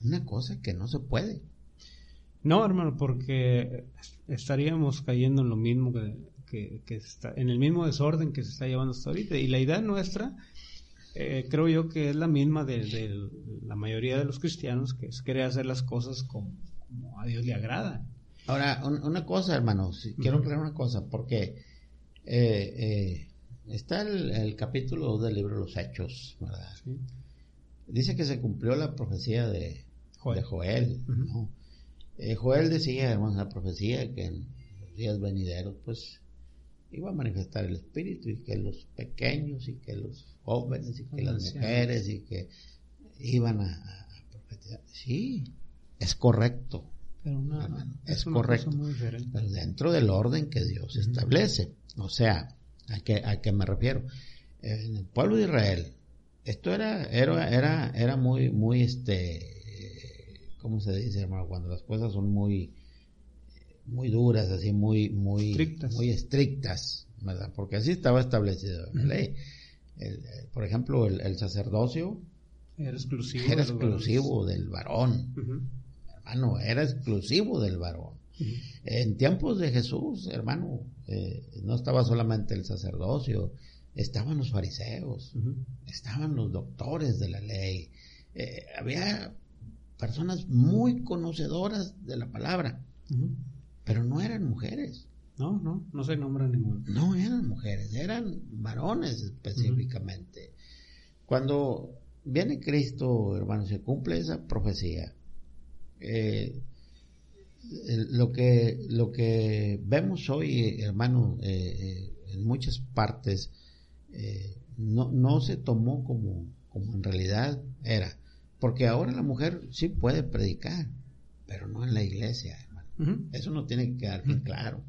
una cosa que no se puede. No, hermano, porque estaríamos cayendo en lo mismo que, que, está, en el mismo desorden que se está llevando hasta ahorita. Y la idea nuestra, eh, creo yo que es la misma de, la mayoría de los cristianos, que es querer hacer las cosas como, a Dios le agrada. Ahora, una cosa, hermano, quiero aclarar una cosa, porque eh, eh, está el, capítulo del libro de los Hechos, ¿verdad? Dice que se cumplió la profecía de Joel. De Joel eh, Joel decía, hermanos, la profecía que en los días venideros, pues, iba a manifestar el Espíritu y que los pequeños y que los jóvenes y que las mujeres y que iban a, profetizar. Sí, es correcto. Pero es, correcto. Pero dentro del orden que Dios establece. O sea, ¿a qué, a qué me refiero? En el pueblo de Israel, esto era, era, era, era muy, muy, este, ¿cómo se dice, hermano? Cuando las cosas son muy, muy duras, así muy, muy estrictas, muy estrictas ¿verdad? Porque así estaba establecido en la ley. por ejemplo, el, sacerdocio era exclusivo, era exclusivo del varón. Hermano, era exclusivo del varón. En tiempos de Jesús, hermano, eh, no estaba solamente el sacerdocio, estaban los fariseos, estaban los doctores de la ley, eh, había personas muy conocedoras de la palabra, pero no eran mujeres. No, no, no se nombra ninguno. No eran mujeres, eran varones específicamente. Cuando viene Cristo, hermano, se cumple esa profecía. Eh, lo que lo que vemos hoy, hermano, eh, eh, en muchas partes no, no se tomó como, como en realidad era. Porque ahora la mujer sí puede predicar, pero no en la iglesia, hermano. Eso no tiene que quedar bien claro.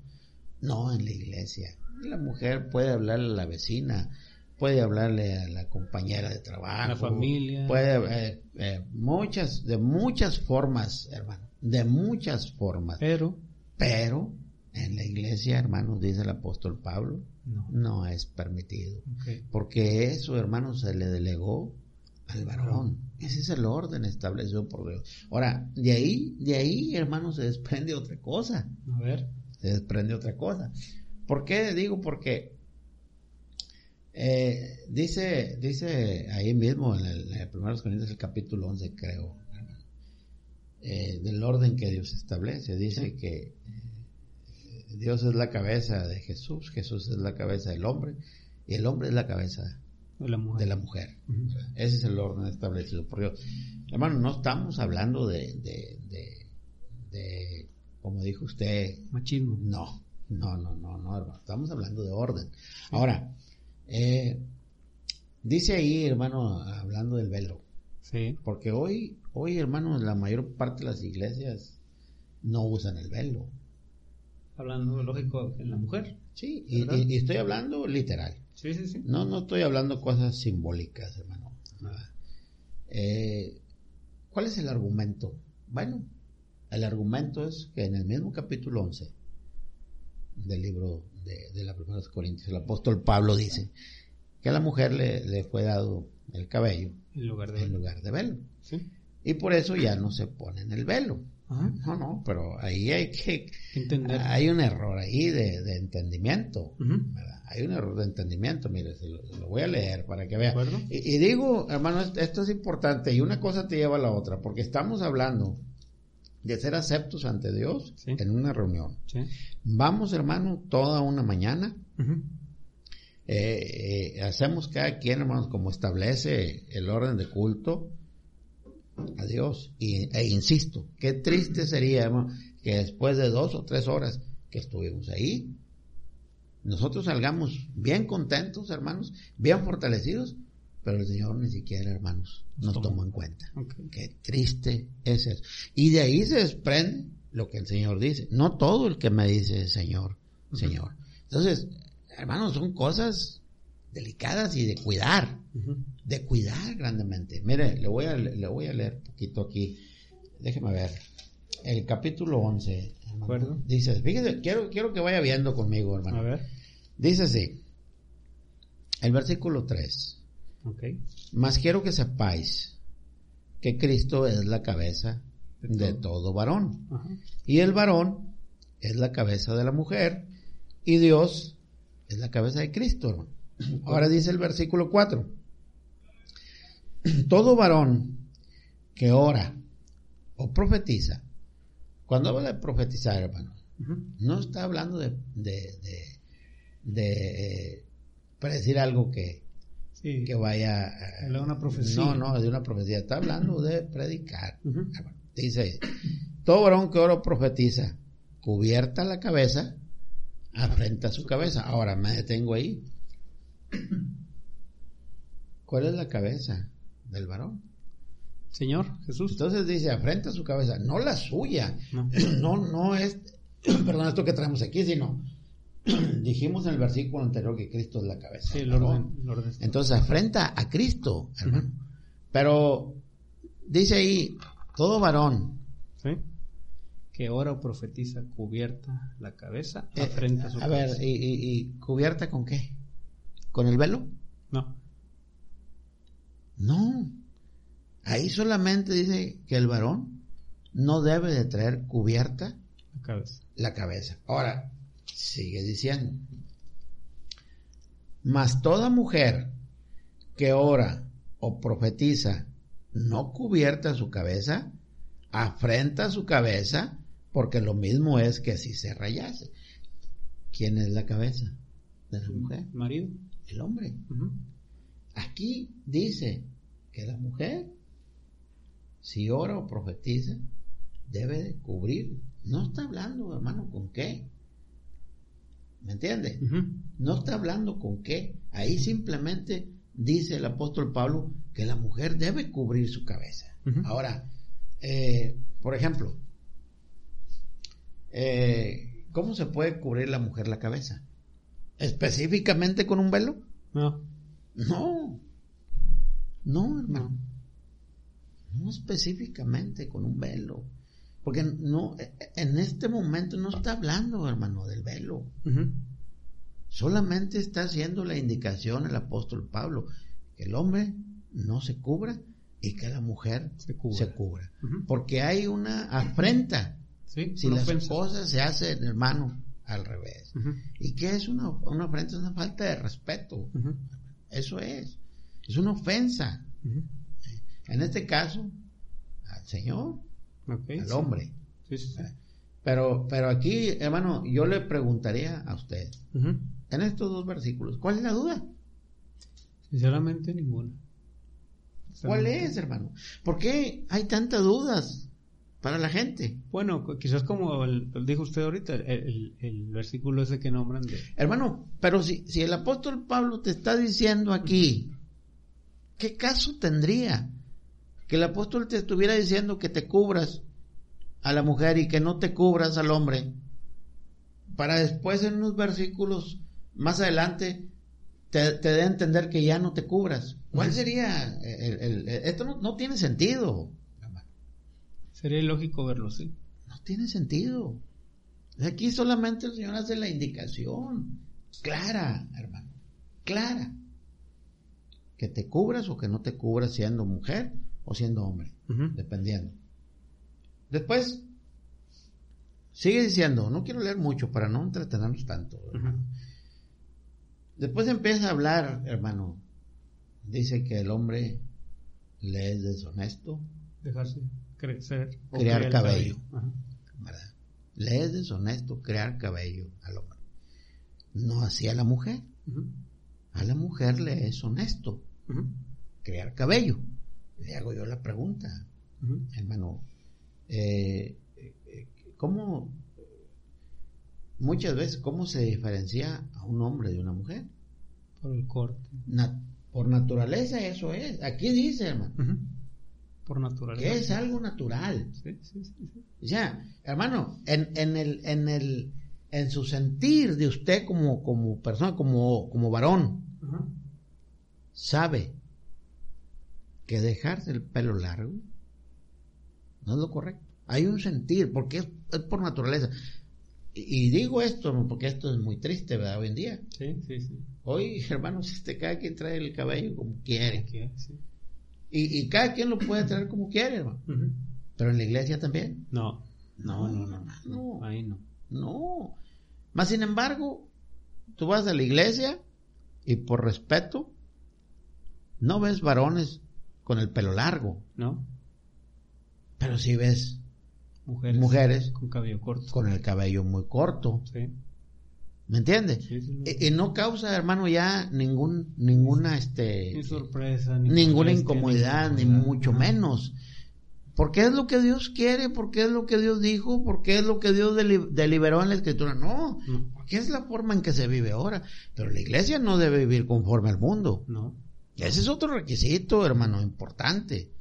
No en la iglesia. La mujer puede hablarle a la vecina, puede hablarle a la compañera de trabajo, a la familia, puede eh, eh, muchas de muchas formas, hermano, de muchas formas. Pero pero en la iglesia, hermano, dice el apóstol Pablo, no, es permitido. Porque eso, hermano, se le delegó al varón. Ese es el orden establecido por Dios. Ahora, de ahí, de ahí, hermano, se desprende otra cosa. A ver. Se desprende otra cosa. ¿Por qué digo? Porque eh, dice, dice ahí mismo en el, en el Corintios, el capítulo 11, creo, eh, del orden que Dios establece. Dice que eh, Dios es la cabeza de Jesús, Jesús es la cabeza del hombre y el hombre es la cabeza de la mujer. Ese es el orden establecido por Dios. Hermano, no estamos hablando de, de, de, como dijo usted, machismo. No, no, no, no, no, hermano. Estamos hablando de orden. Ahora, eh, dice ahí, hermano, hablando del velo. Sí. Porque hoy, hoy, hermano, la mayor parte de las iglesias no usan el velo. Hablando, lógico, en la mujer. Sí, y, estoy hablando literal. Sí, sí, sí. No, no estoy hablando cosas simbólicas, hermano. Eh, ¿Cuál es el argumento? Bueno, el argumento es que en el mismo capítulo 11 del libro de, la primera de Corintios, el apóstol Pablo dice que a la mujer le, fue dado el cabello en lugar de, en lugar de velo. Y por eso ya no se pone en el velo. No, no, pero ahí hay que entender. Hay un error ahí de, entendimiento. Hay un error de entendimiento. Mire, lo, voy a leer para que vea. Y, digo, hermano, esto es importante y una cosa te lleva a la otra, porque estamos hablando de ser aceptos ante Dios en una reunión. Vamos, hermano, toda una mañana. Eh, eh, hacemos cada quien, hermanos, como establece el orden de culto a Dios. Y, e insisto, qué triste sería, que después de dos o tres horas que estuvimos ahí, nosotros salgamos bien contentos, hermanos, bien fortalecidos, pero el Señor ni siquiera, hermanos, nos tomó en cuenta. Qué triste es eso. Y de ahí se desprende lo que el Señor dice. No todo el que me dice Señor, Señor. Entonces, hermanos, son cosas delicadas y de cuidar, de cuidar grandemente. Mire, le voy a, le voy a leer un poquito aquí, déjeme ver, el capítulo 11. Dice, fíjese, quiero, quiero que vaya viendo conmigo, hermano. A ver. Dice así, el versículo 3. Okay. Mas quiero que sepáis que Cristo es la cabeza de todo, varón. Y el varón es la cabeza de la mujer y Dios es la cabeza de Cristo, hermano. Ahora dice el versículo 4. Todo varón que ora o profetiza, cuando habla de profetizar, hermano, no está hablando de, de, de, eh, predecir algo que, que vaya... de una profecía. No, no, de una profecía. Está hablando de predicar. Ah, dice, todo varón que ora o profetiza, cubierta la cabeza, afrenta su cabeza. Ahora me detengo ahí. ¿Cuál es la cabeza del varón? Señor Jesús. Entonces dice, afrenta su cabeza, no la suya. No, no, es, perdón, esto que traemos aquí, sino dijimos en el versículo anterior que Cristo es la cabeza. Sí, el orden, Entonces afrenta a Cristo, hermano. Pero dice ahí, todo varón. ¿Sí? Que ora o profetiza cubierta la cabeza, eh, afrenta su cabeza. A ver, ¿y, y cubierta con qué? ¿Con el velo? No. No. Ahí solamente dice que el varón no debe de traer cubierta la cabeza. La cabeza. Ahora, sigue diciendo. Mas toda mujer que ora o profetiza no cubierta su cabeza, afrenta su cabeza, porque lo mismo es que si se rayase. ¿Quién es la cabeza de la mujer? Marido el hombre. Aquí dice que la mujer, si ora o profetiza, debe de cubrir. No está hablando, hermano, con qué. ¿Me entiende? No está hablando con qué. Ahí simplemente dice el apóstol Pablo que la mujer debe cubrir su cabeza. Ahora, eh, por ejemplo, eh, ¿cómo se puede cubrir la mujer la cabeza? ¿Específicamente con un velo? No. No. No, hermano. No específicamente con un velo. Porque no, en este momento no está hablando, hermano, del velo. Solamente está haciendo la indicación el apóstol Pablo que el hombre no se cubra y que la mujer se cubra. Porque hay una afrenta. si las cosas se hacen, hermano, al revés. ¿Y qué es una, una ofensa? Es una falta de respeto. Eso es. Es una ofensa. En este caso, al Señor, al hombre. pero, pero aquí, hermano, yo le preguntaría a usted, en estos dos versículos, ¿cuál es la duda? Sinceramente ninguna. ¿Cuál es, hermano? ¿Por qué hay tantas dudas? para la gente. Bueno, quizás como dijo usted ahorita, el, versículo ese que nombran de... Hermano, pero si, si el apóstol Pablo te está diciendo aquí, ¿qué caso tendría que el apóstol te estuviera diciendo que te cubras a la mujer y que no te cubras al hombre? Para después en unos versículos más adelante te, te dé a entender que ya no te cubras. ¿Cuál sería? El, esto no, no tiene sentido. Sería ilógico verlo así. No tiene sentido. Aquí solamente el Señor hace la indicación clara, hermano, clara. Que te cubras o que no te cubras siendo mujer o siendo hombre, dependiendo. Después, sigue diciendo, no quiero leer mucho para no entretenernos tanto. Después empieza a hablar, hermano. Dice que el hombre le es deshonesto. Dejarse crecer. crear cabello. Le es deshonesto crear cabello al hombre. No así a la mujer. A la mujer le es honesto crear cabello. Le hago yo la pregunta, hermano, eh, eh, ¿cómo muchas veces, ¿cómo se diferencia a un hombre de una mujer? Por el corte. por naturaleza eso es. Aquí dice, hermano. Por naturaleza. Que es algo natural. Sí, sí, sí, sea, hermano, en, en, el, en, el, en su sentir de usted como, como persona, como, como varón, sabe que dejarse el pelo largo no es lo correcto. Hay un sentir, porque es, por naturaleza. Y, digo esto porque esto es muy triste, ¿verdad? Hoy en día. Sí, sí, sí. Hoy, hermanos, este, cada quien trae el cabello como quiere. y, y, cada quien lo puede traer como quiere, hermano. Pero en la iglesia también. No. No, no, no, no. Ahí no. No. Más sin embargo, tú vas a la iglesia y por respeto no ves varones con el pelo largo. No. Pero sí ves mujeres, mujeres con cabello corto. Con el cabello muy corto. Sí. ¿Me entiendes? y, no causa, hermano, ya ningún, ninguna, este... Ni sorpresa, ninguna incomodidad, ni mucho menos. Porque es lo que Dios quiere, porque es lo que Dios dijo, porque es lo que Dios deliberó en la escritura. No, porque es la forma en que se vive ahora. Pero la iglesia no debe vivir conforme al mundo. No. Ese es otro requisito, hermano, importante.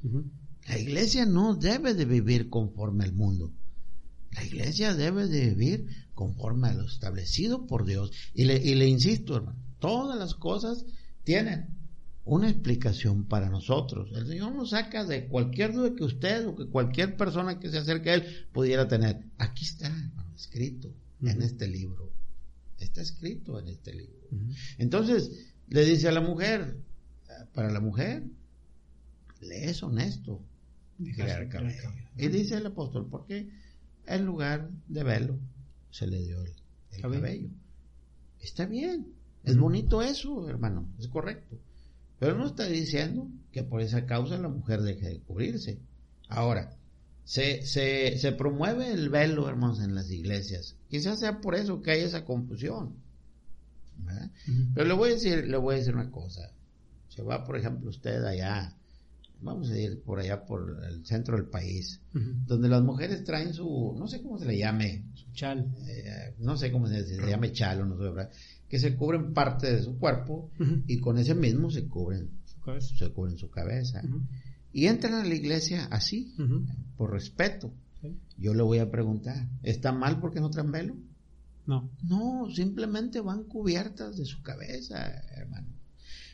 La iglesia no debe de vivir conforme al mundo. La iglesia debe de vivir conforme a lo establecido por Dios. Y le, y le insisto, hermano, todas las cosas tienen una explicación para nosotros. El Señor nos saca de cualquier duda que usted o que cualquier persona que se acerque a Él pudiera tener. Aquí está, escrito en este libro. Está escrito en este libro. Entonces, le dice a la mujer, para la mujer, le es honesto Y dice el apóstol, porque en lugar de velo se le dio el, cabello. Está bien, es bonito eso, hermano, es correcto. Pero no está diciendo que por esa causa la mujer deje de cubrirse. Ahora, se, se, se promueve el velo, hermanos, en las iglesias. Quizás sea por eso que hay esa confusión. Pero le voy a decir, le voy a decir una cosa. Se va, por ejemplo, usted allá, vamos a ir por allá por el centro del país, donde las mujeres traen su, no sé cómo se le llame, su chal, eh, no sé cómo se, llame chal o no sé, ¿verdad? que se cubren parte de su cuerpo y con ese mismo se cubren su se cubren su cabeza. Y entran a la iglesia así por respeto. Yo le voy a preguntar está mal porque no traen velo no. No simplemente van cubiertas de su cabeza hermano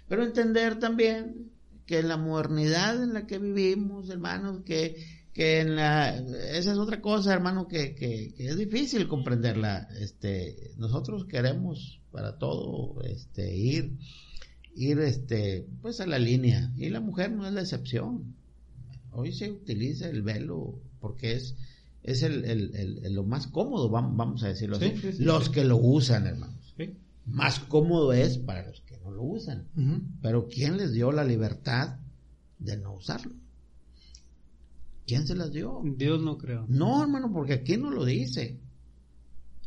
pero entender también que en la modernidad en la que vivimos hermanos que que en la esa es otra cosa hermano que, que, que, es difícil comprenderla. Este nosotros queremos para todo este ir ir este pues a la línea. Y la mujer no es la excepción. Hoy se utiliza el velo porque es es el, el, lo más cómodo vamos, a decirlo así. los que lo usan hermanos más cómodo es para los no lo usan pero quién les dio la libertad de no usarlo ¿Quién se las dio? Dios no creo. No, hermano, porque aquí no lo dice.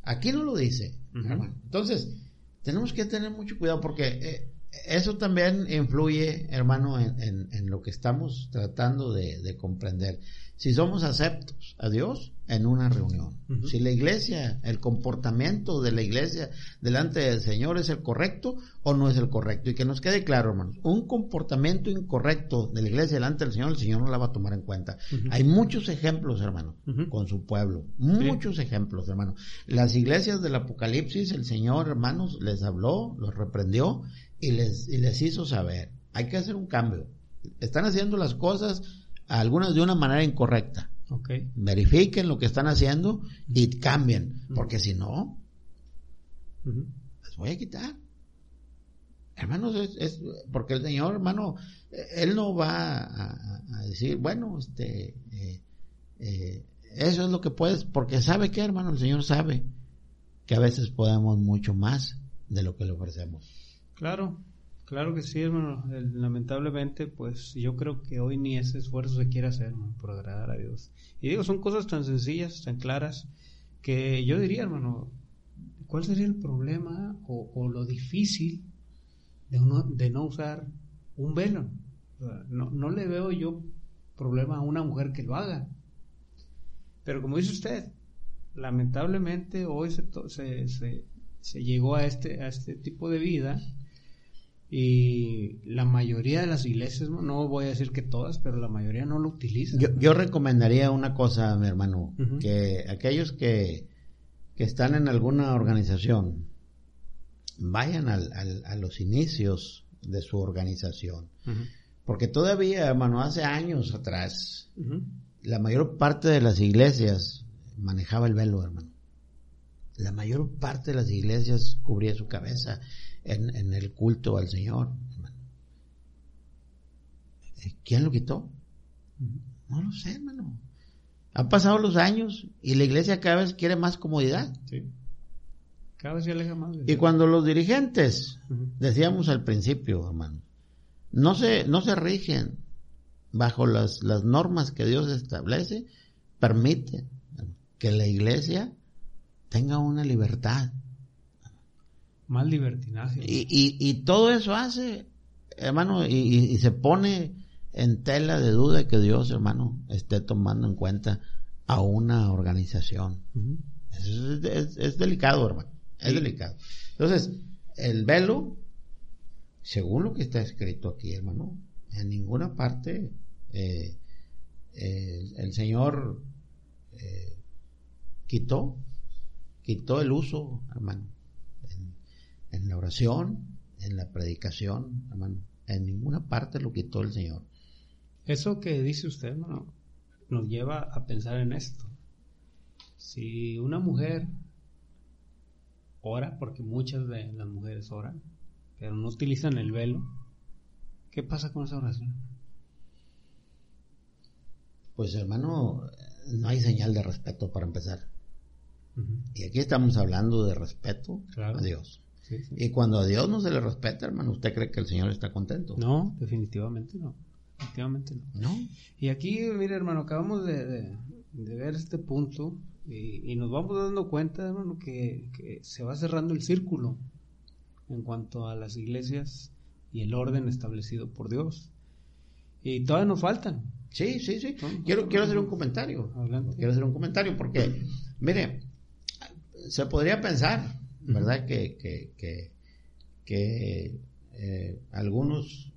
Aquí no lo dice, hermano. Entonces, tenemos que tener mucho cuidado porque eh, eso también influye, hermano, en, en, lo que estamos tratando de, de comprender si somos aceptos a Dios en una reunión. Si la iglesia, el comportamiento de la iglesia delante del Señor es el correcto o no es el correcto. Y que nos quede claro, hermanos, un comportamiento incorrecto de la iglesia delante del Señor, el Señor no la va a tomar en cuenta. Hay muchos ejemplos, hermano, con su pueblo. Muchos ejemplos, hermano. Las iglesias del Apocalipsis, el Señor, hermanos, les habló, los reprendió y les, y les hizo saber. Hay que hacer un cambio. Están haciendo las cosas algunas de una manera incorrecta. Okay. Verifiquen lo que están haciendo y cambien, porque si no, les voy a quitar. Hermanos, es, porque el Señor, hermano, Él no va a, decir, bueno, este, eh, eh, eso es lo que puedes, porque sabe que, hermano, el Señor sabe que a veces podemos mucho más de lo que le ofrecemos. Claro, Claro que sí, hermano. Lamentablemente, pues yo creo que hoy ni ese esfuerzo se quiere hacer por agradar a Dios. Y digo, son cosas tan sencillas, tan claras, que yo diría, hermano, ¿cuál sería el problema o, lo difícil de, uno, de no usar un velo? no, no le veo yo problema a una mujer que lo haga. Pero como dice usted, lamentablemente hoy se, se, se, se, llegó a este, a este tipo de vida y la mayoría de las iglesias, no voy a decir que todas, pero la mayoría no lo utilizan. Yo, yo recomendaría una cosa, mi hermano, que aquellos que, que están en alguna organización, vayan al, al, a los inicios de su organización. Porque todavía, hermano, hace años atrás, la mayor parte de las iglesias manejaba el velo, hermano. La mayor parte de las iglesias cubría su cabeza en, en el culto al Señor. Hermano. ¿Quién lo quitó? No lo sé, hermano. Han pasado los años y la iglesia cada vez quiere más comodidad. Sí. Cada vez se aleja más. Y cuando los dirigentes, decíamos al principio, hermano, no se, no se rigen bajo las, las normas que Dios establece, permite que la iglesia tenga una libertad. Más libertinaje. Y, y, y todo eso hace, hermano, y, y, se pone en tela de duda que Dios, hermano, esté tomando en cuenta a una organización. es, es, es, delicado, hermano. Es delicado. Entonces, el velo, según lo que está escrito aquí, hermano, en ninguna parte eh, eh, el Señor eh, quitó, quitó el uso, hermano, en, la oración, en la predicación, hermano, en ninguna parte lo quitó el Señor. Eso que dice usted, hermano, nos lleva a pensar en esto. Si una mujer ora, porque muchas de las mujeres oran, pero no utilizan el velo, ¿qué pasa con esa oración? Pues hermano, no hay señal de respeto para empezar. Y aquí estamos hablando de respeto a Dios. Y cuando a Dios no se le respeta, hermano, ¿usted cree que el Señor está contento? No, definitivamente no. Definitivamente no. Y aquí, mire, hermano, acabamos de, ver este punto y, nos vamos dando cuenta, hermano, que, que, se va cerrando el círculo en cuanto a las iglesias y el orden establecido por Dios. Y todavía nos faltan. Sí, sí, sí. Quiero, quiero hacer un comentario. Quiero hacer un comentario porque, mire, se podría pensar, ¿verdad? Que, que, que, que eh, algunos,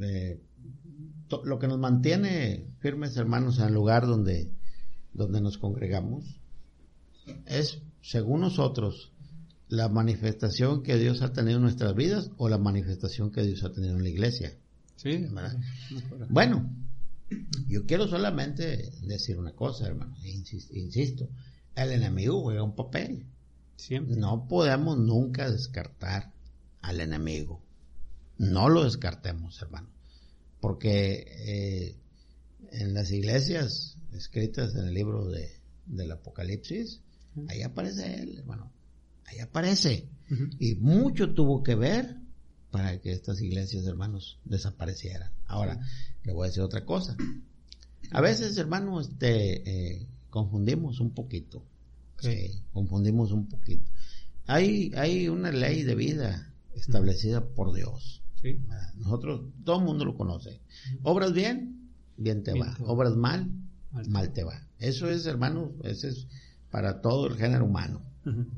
eh, lo que nos mantiene firmes hermanos en el lugar donde, donde nos congregamos, es, según nosotros, la manifestación que Dios ha tenido en nuestras vidas o la manifestación que Dios ha tenido en la iglesia. Sí. Bueno, yo quiero solamente decir una cosa, hermano, insisto el enemigo juega un papel. No podemos nunca descartar al enemigo. No lo descartemos, hermano. Porque eh, en las iglesias escritas en el libro de, del Apocalipsis, ahí aparece él, hermano. Ahí aparece. Y mucho tuvo que ver para que estas iglesias, hermanos, desaparecieran. Ahora, le voy a decir otra cosa. A veces, hermano, este, eh, confundimos un poquito. Sí, confundimos un poquito. Hay, hay una ley de vida establecida por Dios. Sí. Nosotros, todo el mundo lo conoce. Obras bien, bien te va. Obras mal, mal. te va. Eso es, hermano, eso es para todo el género humano.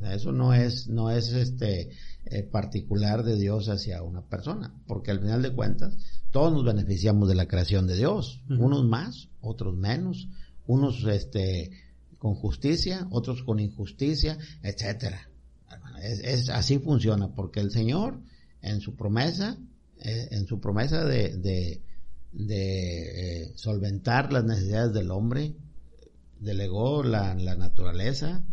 Eso no es, no es este eh, particular de Dios hacia una persona, porque al final de cuentas todos nos beneficiamos de la creación de Dios, unos más, otros menos, unos este con justicia, otros con injusticia, etcétera. Es, así funciona, porque el Señor en su promesa, eh, en su promesa de, de, eh, solventar las necesidades del hombre, delegó la, la naturaleza,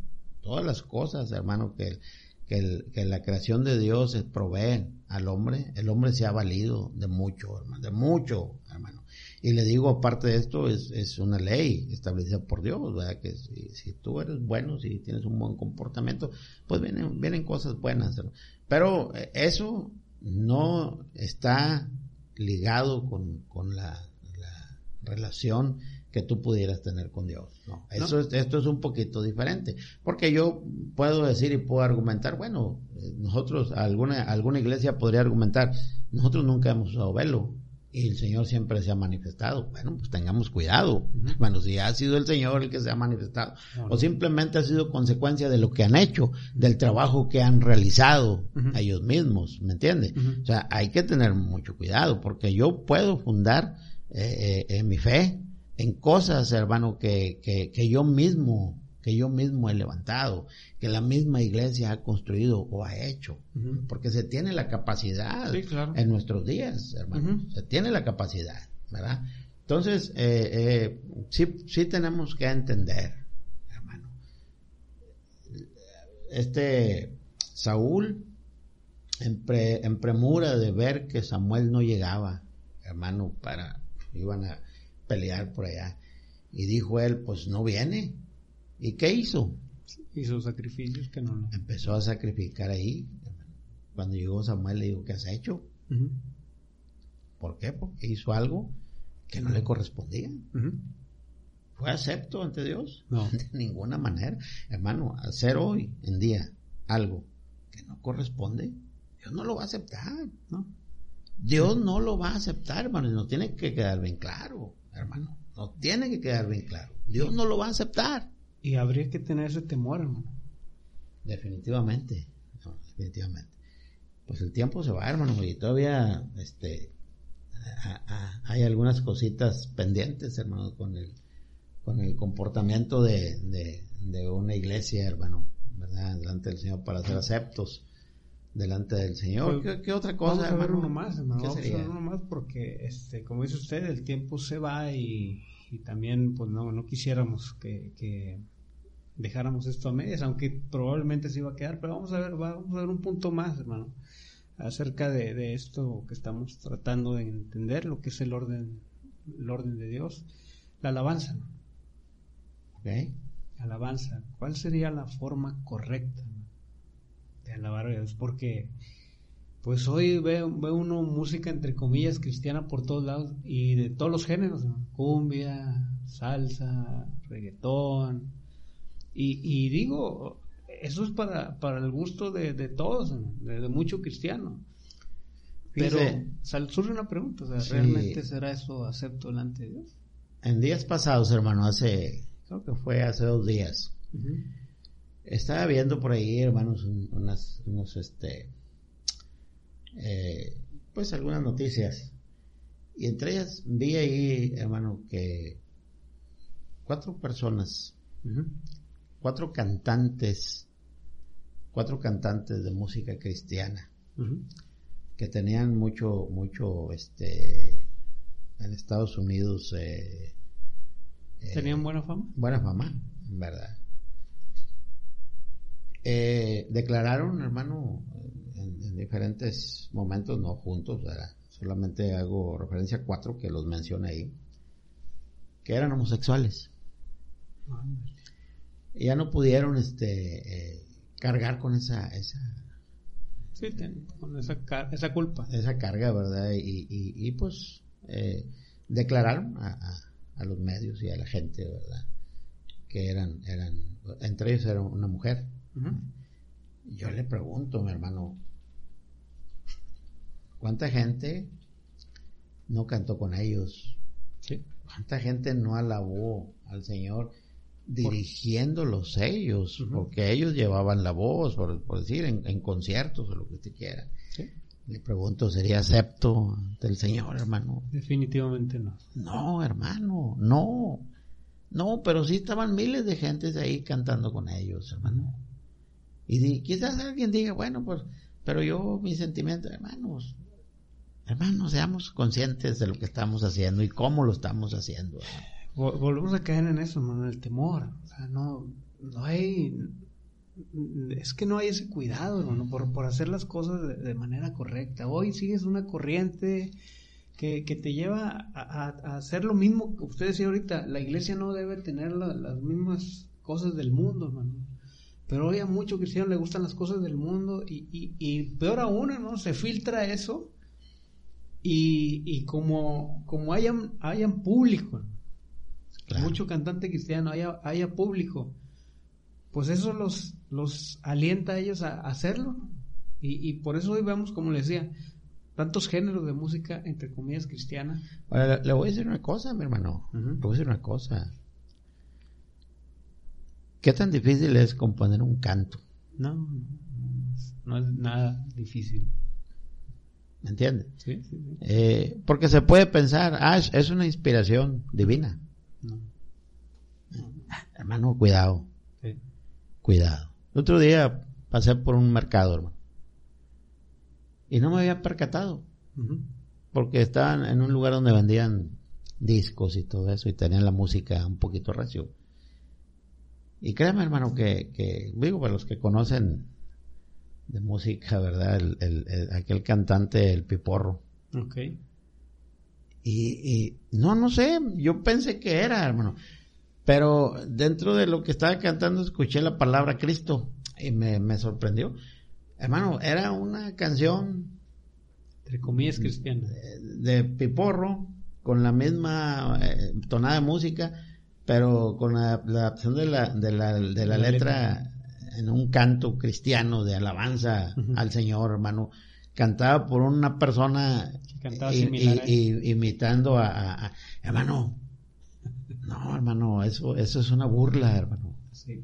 todas las cosas, hermano, que, que, que, la creación de Dios provee al hombre, el hombre se ha valido de mucho, hermano, de mucho, hermano. Y le digo, aparte de esto, es, es una ley establecida por Dios, ¿verdad? Que si, si, tú eres bueno, si tienes un buen comportamiento, pues vienen, vienen cosas buenas. Pero eh, eso no está ligado con, con la, la, relación que tú pudieras tener con Dios. No, eso Es, esto es un poquito diferente. Porque yo puedo decir y puedo argumentar, bueno, eh, nosotros, alguna, alguna iglesia podría argumentar, nosotros nunca hemos usado velo y el Señor siempre se ha manifestado. Bueno, pues tengamos cuidado. Bueno, si ha sido el Señor el que se ha manifestado, o simplemente ha sido consecuencia de lo que han hecho, del trabajo que han realizado ellos mismos, ¿me entiende? O sea, hay que tener mucho cuidado, porque yo puedo fundar eh, eh, mi fe en cosas, hermano, que, que, que yo mismo que yo mismo he levantado, que la misma iglesia ha construido o ha hecho, porque se tiene la capacidad en nuestros días, hermano, se tiene la capacidad, ¿verdad? Entonces, eh, eh, sí, sí tenemos que entender, hermano. Este Saúl, en, en premura de ver que Samuel no llegaba, hermano, para, iban a pelear por allá, y dijo él, pues no viene, ¿Y qué hizo? Hizo sacrificios que no. Empezó a sacrificar ahí. Cuando llegó Samuel le dijo, ¿qué has hecho? ¿Por qué? Porque hizo algo que no le correspondía. ¿Fue acepto ante Dios? No. De ninguna manera. Hermano, hacer hoy en día algo que no corresponde, Dios no lo va a aceptar. ¿no? Dios no lo va a aceptar, hermano. Y nos tiene que quedar bien claro, hermano. Nos tiene que quedar bien claro. Dios no lo va a aceptar. Y habría que tener ese temor, hermano. Definitivamente, definitivamente. Pues el tiempo se va, hermano, y todavía este, hay algunas cositas pendientes, hermano, con el, con el comportamiento de, de, una iglesia, hermano, ¿verdad? Delante del Señor para ser aceptos delante del Señor. Pues, ¿Qué, otra cosa? Vamos a ver uno más, hermano. vamos a ver uno más porque, este, como dice usted, el tiempo se va y, y también, pues no, no quisiéramos que, que dejáramos esto a medias, aunque probablemente se iba a quedar, pero vamos a ver, vamos a ver un punto más, hermano, acerca de, esto que estamos tratando de entender, lo que es el orden, el orden de Dios, la alabanza. Okay. Alabanza. ¿Cuál sería la forma correcta de alabar a Dios? Porque pues hoy ve, ve, uno música entre comillas cristiana por todos lados y de todos los géneros, cumbia, salsa, reggaetón, y, digo, eso es para, para el gusto de, todos, de, mucho cristiano. Pero surge una pregunta, ¿realmente será eso acepto delante de Dios? En días pasados, hermano, hace, creo que fue hace dos días, estaba viendo por ahí, hermanos, unas, unos, este, eh, pues algunas noticias. Y entre ellas vi ahí, hermano, que cuatro personas cuatro cantantes, cuatro cantantes de música cristiana, que tenían mucho, mucho, este, en Estados Unidos. Eh, eh, ¿Tenían buena fama? Buena fama, verdad. Eh, declararon, hermano, en, diferentes momentos, no juntos, solamente hago referencia a cuatro que los mencioné ahí, que eran homosexuales ya no pudieron este eh, cargar con esa esa sí, con esa, esa culpa. esa carga verdad y, y, pues eh, declararon a, a, los medios y a la gente verdad que eran eran entre ellos era una mujer. Yo le pregunto mi hermano cuánta gente no cantó con ellos ¿Sí? cuánta gente no alabó al Señor dirigiéndolos ellos, porque ellos llevaban la voz, por, decir, en, conciertos o lo que usted quiera. Le pregunto, ¿sería acepto del Señor, hermano? Definitivamente no. No, hermano, no. No, pero sí estaban miles de gentes ahí cantando con ellos, hermano. Y quizás alguien diga, bueno, pues, pero yo, mi sentimiento, hermanos, hermanos, seamos conscientes de lo que estamos haciendo y cómo lo estamos haciendo volvemos a caer en eso, en el temor. O sea, no, no hay, es que no hay ese cuidado, hermano, por, por hacer las cosas de, manera correcta. Hoy sigues una corriente que, que te lleva a, hacer lo mismo que usted decía ahorita. La iglesia no debe tener las mismas cosas del mundo, hermano. Pero hoy a muchos cristianos le gustan las cosas del mundo y, y, y peor aún, hermano, se filtra eso y, y como, como hayan, hayan público, mucho cantante cristiano, haya, haya público, pues eso los, los alienta a ellos a, hacerlo. Y, por eso hoy vemos, como les decía, tantos géneros de música, entre comillas, cristiana. Ahora, le, voy a decir una cosa, mi hermano. Le voy a decir una cosa. ¿Qué tan difícil es componer un canto? No, no, no es nada difícil. ¿Me entiendes? Sí, sí, sí. Eh, porque se puede pensar, ah, es una inspiración divina. No. Hermano, cuidado, Sí. cuidado. El otro día pasé por un mercado, hermano. Y no me había percatado. Porque estaban en un lugar donde vendían discos y todo eso y tenían la música un poquito recio. Y créeme, hermano, que, que digo, para los que conocen de música, ¿verdad? El, el- el- aquel cantante, el Piporro. Y, y no, no sé, yo pensé que era, hermano. Pero dentro de lo que estaba cantando escuché la palabra Cristo y me, me sorprendió. Hermano, era una canción Entre comillas, cristiana. eh, de Piporro con la misma eh, tonada de música, pero con la, la adaptación de la, de la, de la La letra en un canto cristiano de alabanza al Señor, hermano. Cantada por una persona i- i- i- imitando a, a- a- hermano. No, hermano, eso, eso es una burla, hermano. Sí.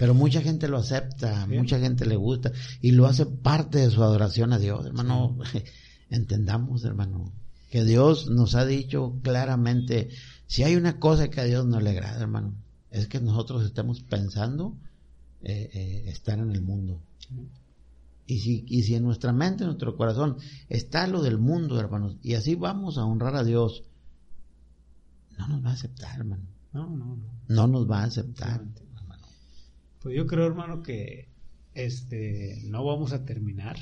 Pero mucha gente lo acepta, Sí. mucha gente le gusta y lo hace parte de su adoración a Dios, hermano. Entendamos, hermano, que Dios nos ha dicho claramente, si hay una cosa que a Dios no le agrada, hermano, es que nosotros estemos pensando eh, eh, estar en el mundo. Y si, y si en nuestra mente, en nuestro corazón está lo del mundo, hermanos, y así vamos a honrar a Dios, no nos va a aceptar, hermano. No, no, no. No nos va a aceptar. Pues yo creo, hermano, que este no vamos a terminar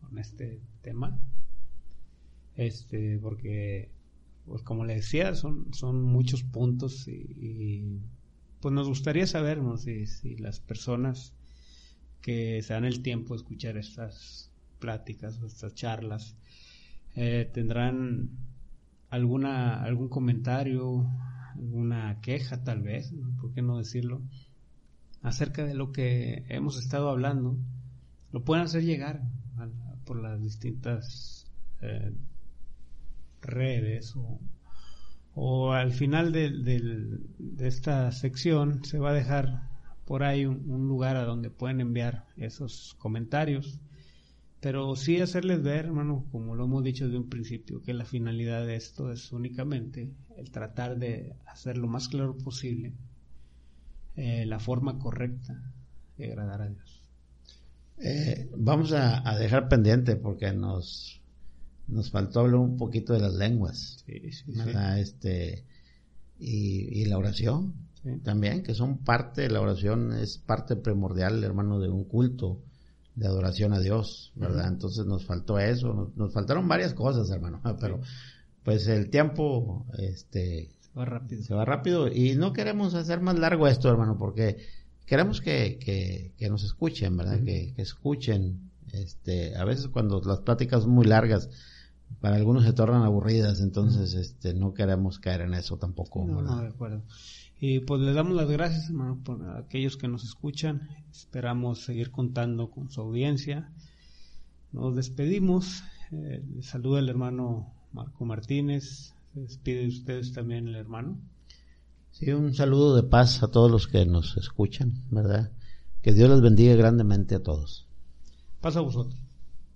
con este tema. Este, porque, pues como le decía, son, son muchos puntos y, y, pues nos gustaría saber ¿no? si, si las personas que se dan el tiempo de escuchar estas pláticas o estas charlas eh, tendrán alguna algún comentario, alguna queja tal vez. ¿por qué no decirlo? acerca de lo que hemos estado hablando, lo pueden hacer llegar por las distintas eh, redes o, al final del- de esta sección se va a dejar por ahí un, un lugar a donde pueden enviar esos comentarios pero sí hacerles ver, hermano, como lo hemos dicho desde un principio, que la finalidad de esto es únicamente el tratar de hacer lo más claro posible eh, la forma correcta de agradar a Dios. Eh, vamos a, a dejar pendiente porque nos, nos faltó hablar un poquito de las lenguas, Sí, sí, sí. ¿verdad? Este, y, y la oración Sí. también, que son parte, la oración es parte primordial, hermano, de un culto de adoración a Dios, ¿verdad? Entonces nos faltó eso, nos, nos faltaron varias cosas, hermano, pero pues el tiempo, este, Va rápido. se va rápido y no queremos hacer más largo esto, hermano, porque queremos que, que, que nos escuchen, ¿verdad? Que, que escuchen. Este, a veces cuando las pláticas son muy largas, para algunos se tornan aburridas, entonces este, no queremos caer en eso tampoco, No, ¿verdad? no, de acuerdo. Y pues les damos las gracias, hermano, por aquellos que nos escuchan. Esperamos seguir contando con su audiencia. Nos despedimos. Eh, les saluda el hermano Marco Martínez. Se despide de ustedes también el hermano. Sí, un saludo de paz a todos los que nos escuchan, ¿verdad? Que Dios les bendiga grandemente a todos. Pasa a vosotros.